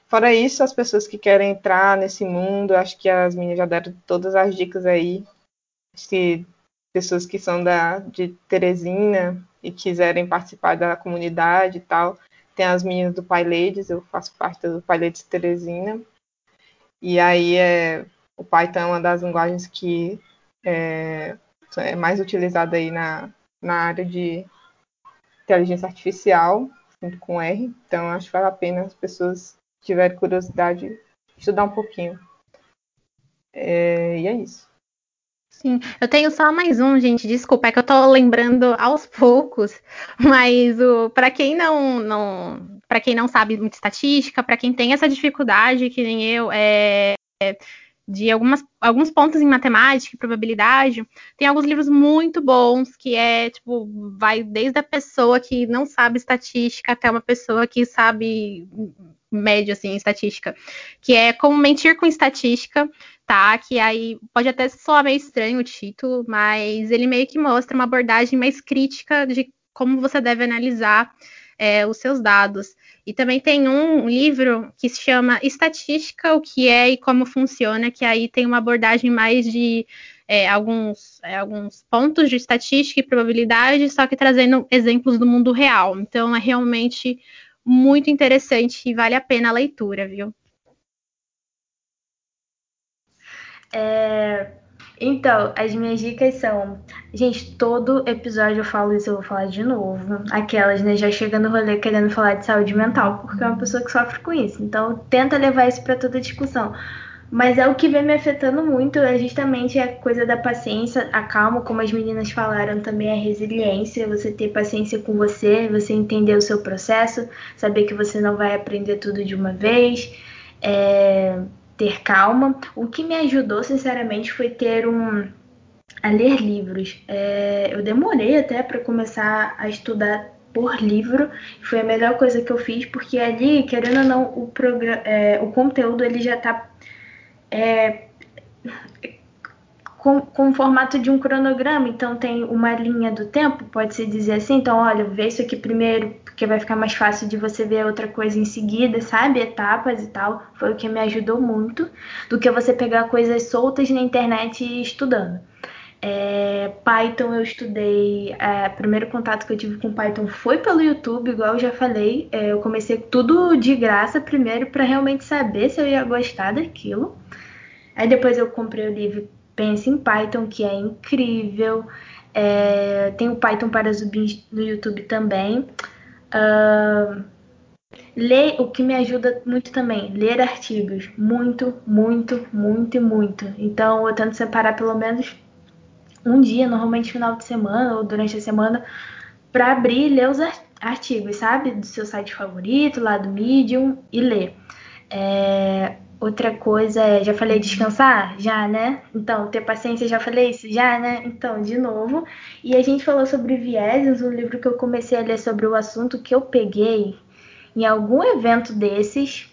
Fora isso, as pessoas que querem entrar nesse mundo, acho que as meninas já deram todas as dicas aí. Se pessoas que são da, de Teresina e quiserem participar da comunidade e tal, tem as meninas do Pai Ladies, eu faço parte do Pai Ladies Teresina. E aí é, o Python é uma das linguagens que é, é mais utilizada aí na, na área de inteligência artificial, junto com R. Então acho que vale a pena as pessoas tiverem curiosidade estudar um pouquinho. É, e é isso. Sim, eu tenho só mais um, gente. Desculpa, é que eu tô lembrando aos poucos, (laughs) mas para quem não, não para quem não sabe muito estatística, para quem tem essa dificuldade, que nem eu, é, de algumas, alguns pontos em matemática e probabilidade, tem alguns livros muito bons que é tipo vai desde a pessoa que não sabe estatística até uma pessoa que sabe médio assim estatística, que é como mentir com estatística tá? Que aí pode até soar meio estranho o título, mas ele meio que mostra uma abordagem mais crítica de como você deve analisar é, os seus dados. E também tem um livro que se chama Estatística, o que é e como funciona, que aí tem uma abordagem mais de é, alguns, é, alguns pontos de estatística e probabilidade, só que trazendo exemplos do mundo real. Então é realmente muito interessante e vale a pena a leitura, viu? É, então, as minhas dicas são. Gente, todo episódio eu falo isso, eu vou falar de novo. Aquelas, né? Já chega no rolê querendo falar de saúde mental, porque é uma pessoa que sofre com isso. Então, tenta levar isso para toda discussão. Mas é o que vem me afetando muito, é justamente a coisa da paciência, a calma, como as meninas falaram também, a resiliência, você ter paciência com você, você entender o seu processo, saber que você não vai aprender tudo de uma vez. É ter calma. O que me ajudou, sinceramente, foi ter um a ler livros. É, eu demorei até para começar a estudar por livro. Foi a melhor coisa que eu fiz, porque ali, querendo ou não, o, é, o conteúdo ele já está é, com, com o formato de um cronograma. Então tem uma linha do tempo, pode-se dizer assim. Então, olha, vê isso aqui primeiro, porque vai ficar mais fácil de você ver outra coisa em seguida, sabe? Etapas e tal. Foi o que me ajudou muito, do que você pegar coisas soltas na internet e estudando. É, Python eu estudei. É, o primeiro contato que eu tive com Python foi pelo YouTube, igual eu já falei. É, eu comecei tudo de graça primeiro para realmente saber se eu ia gostar daquilo. Aí depois eu comprei o livro Pense em Python, que é incrível. É, tem o Python para zumbis no YouTube também. Uh, ler, o que me ajuda muito também, ler artigos. Muito, muito, muito e muito. Então eu tento separar pelo menos um dia, normalmente final de semana ou durante a semana, para abrir e ler os artigos, sabe? Do seu site favorito, lá do Medium, e ler. É, outra coisa é, já falei descansar? Já, né? Então, ter paciência, já falei isso? Já, né? Então, de novo. E a gente falou sobre vieses, um livro que eu comecei a ler sobre o assunto que eu peguei em algum evento desses.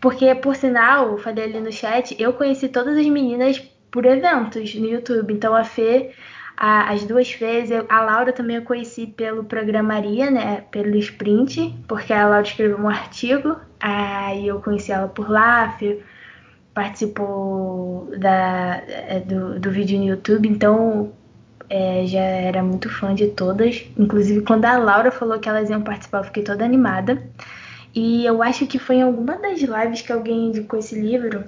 Porque, por sinal, falei ali no chat, eu conheci todas as meninas por eventos no YouTube. Então, a Fê as duas fez. Eu, a Laura também eu conheci pelo Programaria, né? Pelo Sprint, porque a Laura escreveu um artigo, aí eu conheci ela por lá, participou da, é, do, do vídeo no YouTube, então é, já era muito fã de todas. Inclusive, quando a Laura falou que elas iam participar, eu fiquei toda animada. E eu acho que foi em alguma das lives que alguém indicou esse livro,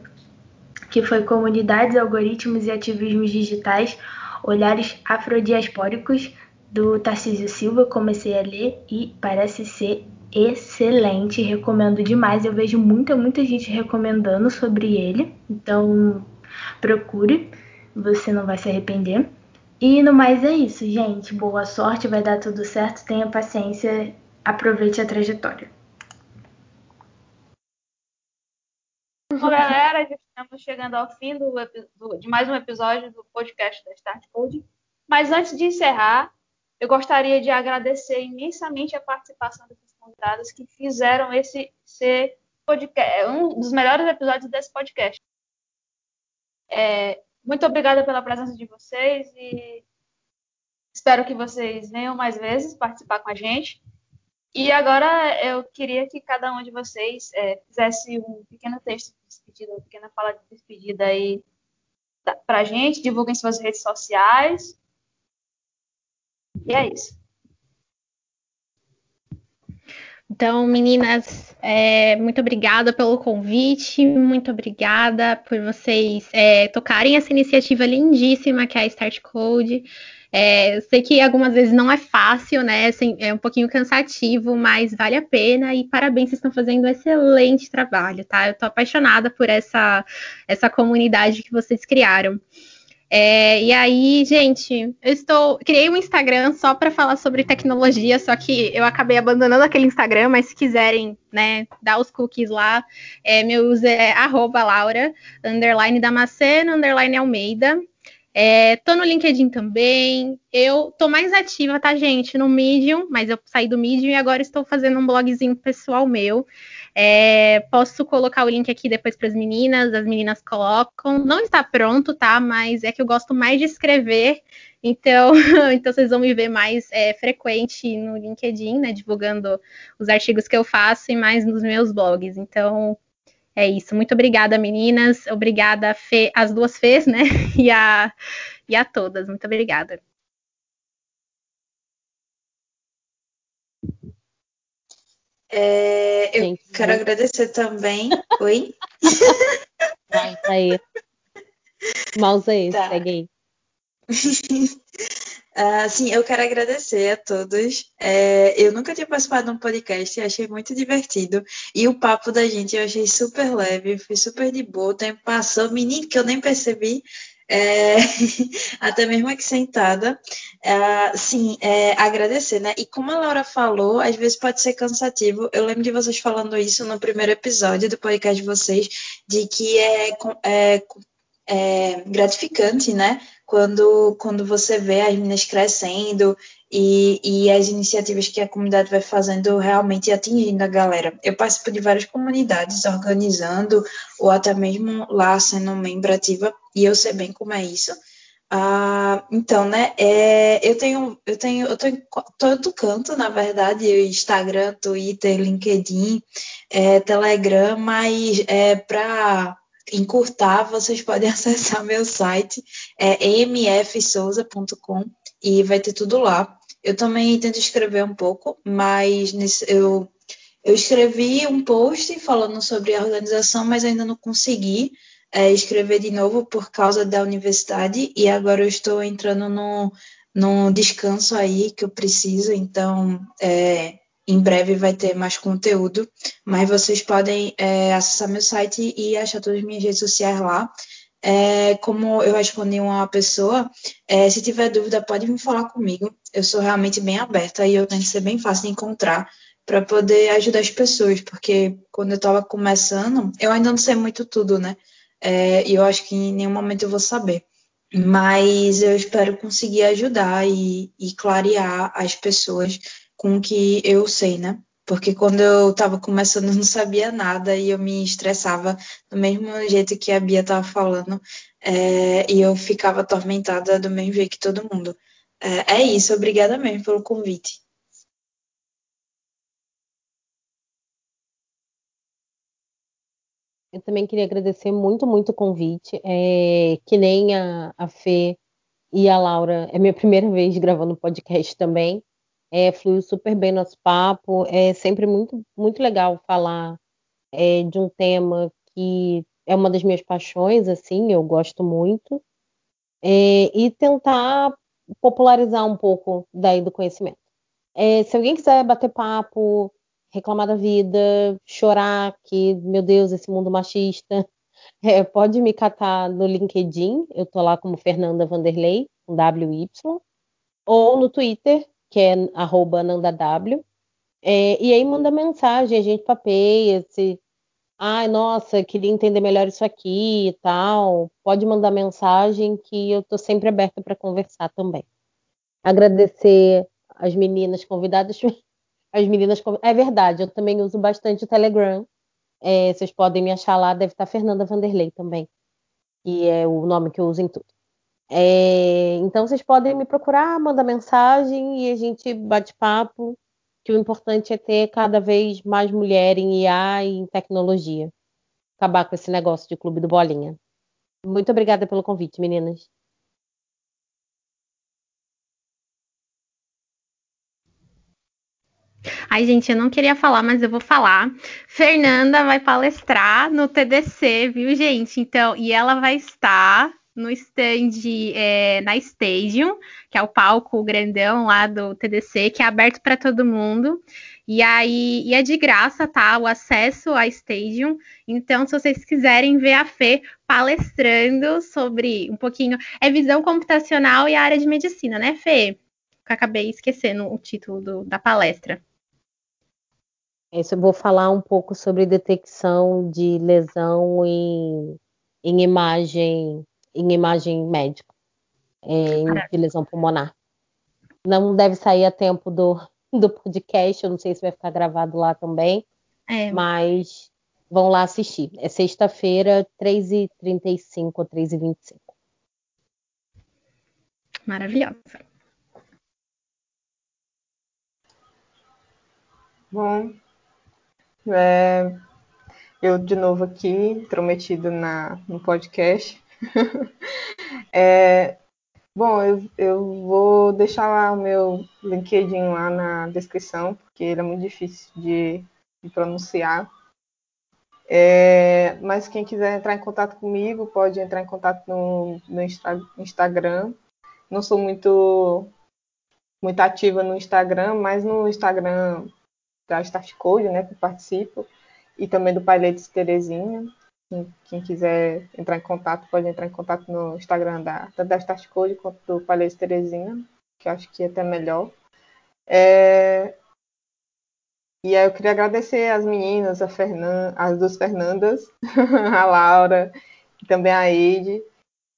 que foi Comunidades, Algoritmos e Ativismos Digitais, Olhares Afrodiaspóricos, do Tarcísio Silva. Comecei a ler e parece ser excelente, recomendo demais. Eu vejo muita, muita gente recomendando sobre ele, então procure, você não vai se arrepender. E no mais é isso, gente. Boa sorte, vai dar tudo certo, tenha paciência, aproveite a trajetória. Bom, galera, estamos chegando ao fim do, do, de mais um episódio do podcast da Start Code. Mas antes de encerrar, eu gostaria de agradecer imensamente a participação desses convidados que fizeram esse ser podcast, um dos melhores episódios desse podcast. É, muito obrigada pela presença de vocês e espero que vocês venham mais vezes participar com a gente. E agora eu queria que cada um de vocês é, fizesse um pequeno texto de despedida, uma pequena fala de despedida aí para a gente, divulguem suas redes sociais. E é isso. Então, meninas, é, muito obrigada pelo convite, muito obrigada por vocês é, tocarem essa iniciativa lindíssima que é a Start Code. É, eu sei que algumas vezes não é fácil, né? Assim, é um pouquinho cansativo, mas vale a pena e parabéns, vocês estão fazendo um excelente trabalho, tá? Eu tô apaixonada por essa, essa comunidade que vocês criaram. É, e aí, gente, eu estou. Criei um Instagram só para falar sobre tecnologia, só que eu acabei abandonando aquele Instagram, mas se quiserem, né, dar os cookies lá, é, meu user é arroba Laura, underline Damasceno, underline Almeida. É, tô no LinkedIn também. Eu tô mais ativa, tá, gente? No Medium, mas eu saí do Medium e agora estou fazendo um blogzinho pessoal meu. É, posso colocar o link aqui depois para as meninas, as meninas colocam. Não está pronto, tá? Mas é que eu gosto mais de escrever, então, (laughs) então vocês vão me ver mais é, frequente no LinkedIn, né? Divulgando os artigos que eu faço e mais nos meus blogs. Então, é isso. Muito obrigada, meninas. Obrigada, Fê, as duas Fês, né? (laughs) E a, e a todas. Muito obrigada. É, eu Gente, quero agradecer também. Oi? Vai, aí. Mouse aí, tá. segue aí. (laughs) Uh, sim, eu quero agradecer a todos. É, eu nunca tinha participado de um podcast achei muito divertido. E o papo da gente eu achei super leve, foi super de boa. O tempo passou, menino, que eu nem percebi. É, (laughs) até mesmo aqui sentada. É, sim, é, agradecer, né? E como a Laura falou, às vezes pode ser cansativo. Eu lembro de vocês falando isso no primeiro episódio do podcast de vocês, de que é, é, é gratificante, né? Quando, quando você vê as meninas crescendo e, e as iniciativas que a comunidade vai fazendo realmente atingindo a galera. Eu participo de várias comunidades organizando ou até mesmo lá sendo membro ativa e eu sei bem como é isso. Ah, então, né, é, eu tenho, eu tenho, eu tô em todo canto, na verdade, Instagram, Twitter, LinkedIn, é, Telegram, mas é, para encurtar, vocês podem (laughs) acessar meu site, é mfsouza.com, e vai ter tudo lá. Eu também tento escrever um pouco, mas nesse, eu, eu escrevi um post falando sobre a organização, mas ainda não consegui é, escrever de novo por causa da universidade, e agora eu estou entrando no, no descanso aí que eu preciso, então é, em breve vai ter mais conteúdo, mas vocês podem é, acessar meu site e achar todas as minhas redes sociais lá. É, como eu respondi uma pessoa, é, se tiver dúvida, pode vir falar comigo. Eu sou realmente bem aberta e eu tento ser bem fácil de encontrar para poder ajudar as pessoas, porque quando eu estava começando, eu ainda não sei muito tudo, né? É, e eu acho que em nenhum momento eu vou saber. Mas eu espero conseguir ajudar e, e clarear as pessoas com o que eu sei, né? Porque quando eu estava começando, eu não sabia nada e eu me estressava do mesmo jeito que a Bia estava falando, é, e eu ficava atormentada do mesmo jeito que todo mundo. É, é isso, obrigada mesmo pelo convite. Eu também queria agradecer muito, muito o convite. É, que nem a, a Fê e a Laura, é minha primeira (laughs) vez gravando podcast também. É, fluiu super bem nosso papo. É sempre muito, muito legal falar é, de um tema que é uma das minhas paixões, assim, eu gosto muito. É, e tentar popularizar um pouco daí do conhecimento. É, se alguém quiser bater papo, reclamar da vida, chorar que, meu Deus, esse mundo machista, (laughs) é, pode me catar no LinkedIn, eu tô lá como Fernanda Vanderlei, com WY, ou no Twitter, que é arroba nandaw, é, e aí manda mensagem, a gente papeia, se, ai, nossa, queria entender melhor isso aqui e tal, pode mandar mensagem que eu tô sempre aberta para conversar também. Agradecer as meninas convidadas (laughs) as meninas. É verdade, eu também uso bastante o Telegram. É, vocês podem me achar lá, deve estar Fernanda Vanderlei também, que é o nome que eu uso em tudo. É, então vocês podem me procurar, mandar mensagem e a gente bate papo. Que o importante é ter cada vez mais mulher em IA e em tecnologia. Acabar com esse negócio de clube do bolinha. Muito obrigada pelo convite, meninas. Ai, gente, eu não queria falar, mas eu vou falar. Fernanda vai palestrar no TDC, viu, gente? Então, e ela vai estar no stand é, na Stadium, que é o palco grandão lá do TDC, que é aberto para todo mundo. E aí e é de graça, tá? O acesso à Stadium. Então, se vocês quiserem ver a Fê palestrando sobre um pouquinho. É visão computacional e a área de medicina, né, Fê? Eu acabei esquecendo o título do, da palestra. Isso eu vou falar um pouco sobre detecção de lesão em, em imagem em imagem médica, em, de lesão pulmonar. Não deve sair a tempo do, (laughs) do podcast, eu não sei se vai ficar gravado lá também, é. mas vão lá assistir. É sexta-feira, 3h35 ou 3h25. Maravilhosa. Bom, é, eu de novo aqui, intrometido na, no podcast. (laughs) é, bom, eu, eu vou deixar lá o meu LinkedIn lá na descrição, porque ele é muito difícil de, de pronunciar. É, mas quem quiser entrar em contato comigo, pode entrar em contato no, no Insta, Instagram. Não sou muito, muito ativa no Instagram, mas no Instagram da Start Code, né, que participo, e também do Pailetes Terezinha. Quem, quem, quiser entrar em contato, pode entrar em contato no Instagram da, tanto da Start Code quanto do Pailetes Terezinha, que eu acho que é até melhor. É... E aí eu queria agradecer as meninas, a Fernan... as duas Fernandas, (laughs) a Laura, e também a Eide,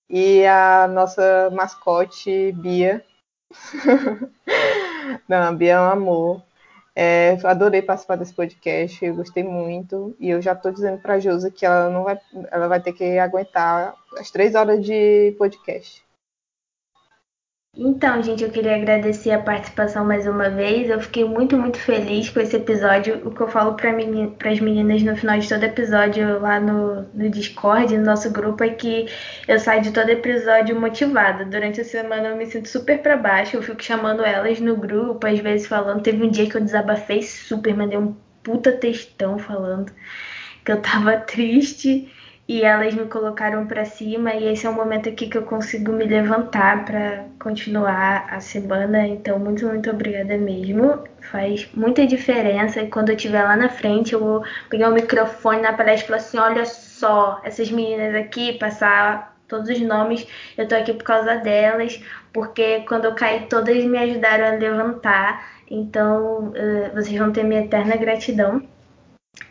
e a nossa mascote, Bia. (laughs) Não, a Bia é um amor. É, adorei participar desse podcast, eu gostei muito. E eu já estou dizendo para a Josa que ela não vai, ela vai ter que aguentar as três horas de podcast. Então, gente, eu queria agradecer a participação mais uma vez. Eu fiquei muito, muito feliz com esse episódio. O que eu falo para meni as meninas no final de todo episódio lá no, no Discord, no nosso grupo, é que eu saio de todo episódio motivada. Durante a semana eu me sinto super para baixo. Eu fico chamando elas no grupo, às vezes falando. Teve um dia que eu desabafei super, mandei um puta textão falando que eu tava (laughs) triste e elas me colocaram para cima e esse é o momento aqui que eu consigo me levantar para continuar a semana. Então, muito, muito obrigada mesmo. Faz muita diferença e quando eu estiver lá na frente, eu vou pegar o microfone na palestra e falar assim: olha só, essas meninas aqui, passar todos os nomes, eu tô aqui por causa delas, porque quando eu caí, todas me ajudaram a levantar. Então, uh, vocês vão ter minha eterna gratidão.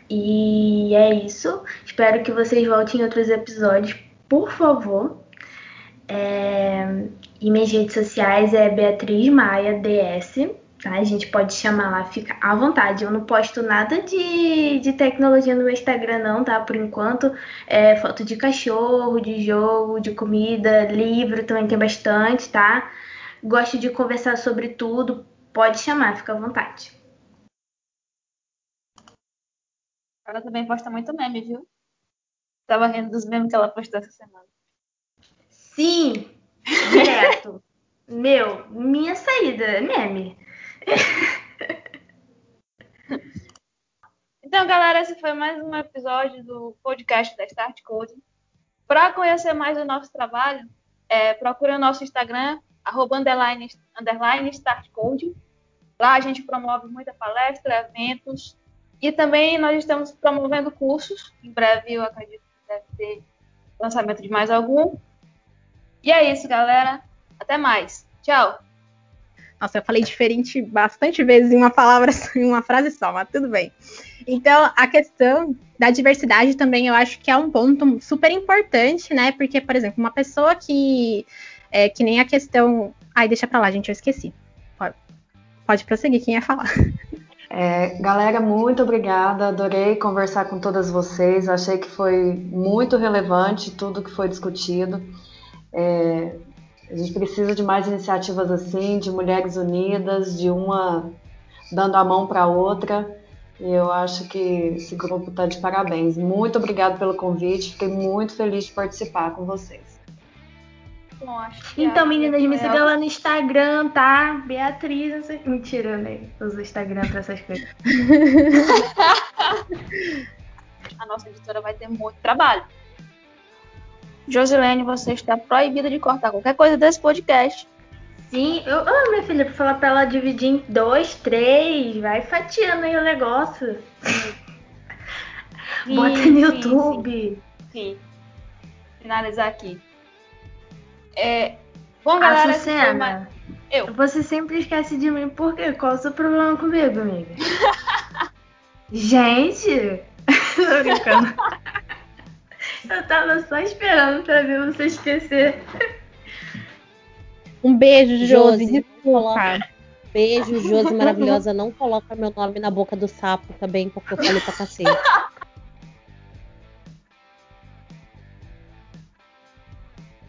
E é isso. Espero que vocês voltem em outros episódios, por favor. É... E minhas redes sociais é Beatriz Maia DS. tá? A gente pode chamar lá, fica à vontade. Eu não posto nada de, de tecnologia no meu Instagram, não, tá? Por enquanto, é foto de cachorro, de jogo, de comida, livro também tem bastante, tá? Gosto de conversar sobre tudo, pode chamar, fica à vontade. Ela também posta muito meme, viu? Tava rindo dos memes que ela postou essa semana. Sim, direto. (laughs) Meu, minha saída, meme. (laughs) Então, galera, esse foi mais um episódio do podcast da Start Code. Para conhecer mais o nosso trabalho, é, procure o nosso Instagram, arroba underline, underline startcode. Lá a gente promove muita palestra, eventos e também nós estamos promovendo cursos. Em breve eu acredito deve ter lançamento de mais algum. E é isso, galera. Até mais. Tchau. Nossa, eu falei diferente bastante vezes em uma palavra, (laughs) em uma frase só, mas tudo bem. Então, a questão da diversidade também eu acho que é um ponto super importante, né? Porque, por exemplo, uma pessoa que. É, que nem a questão. Ai, deixa pra lá, gente, eu esqueci. Pode, pode prosseguir, quem ia falar. (laughs) É, galera, muito obrigada. Adorei conversar com todas vocês. Achei que foi muito relevante tudo que foi discutido. É, a gente precisa de mais iniciativas assim, de mulheres unidas, de uma dando a mão para a outra. E eu acho que esse grupo está de parabéns. Muito obrigada pelo convite. Fiquei muito feliz de participar com vocês. Bom, então, meninas, me sigam lá no Instagram, tá? Beatriz, não sei. Mentira, né? Uso o Instagram para essas coisas. (laughs) a nossa editora vai ter muito trabalho. Josilene, você está proibida de cortar qualquer coisa desse podcast. Sim, eu, oh, minha filha, pra falar pra ela dividir em dois, três, vai fatiando aí o negócio. (laughs) Sim, Bota no YouTube. Sim, sim. Finalizar aqui. É, bom, galera, Açucena, eu. Você sempre esquece de mim, por quê? Qual o seu problema comigo, amiga? (laughs) Gente! (laughs) Tô brincando. Eu tava só esperando pra ver você esquecer. Um beijo, Josi. Desculpa. Beijo, Josi maravilhosa. Não coloca meu nome na boca do sapo também, porque eu falei pra cacete.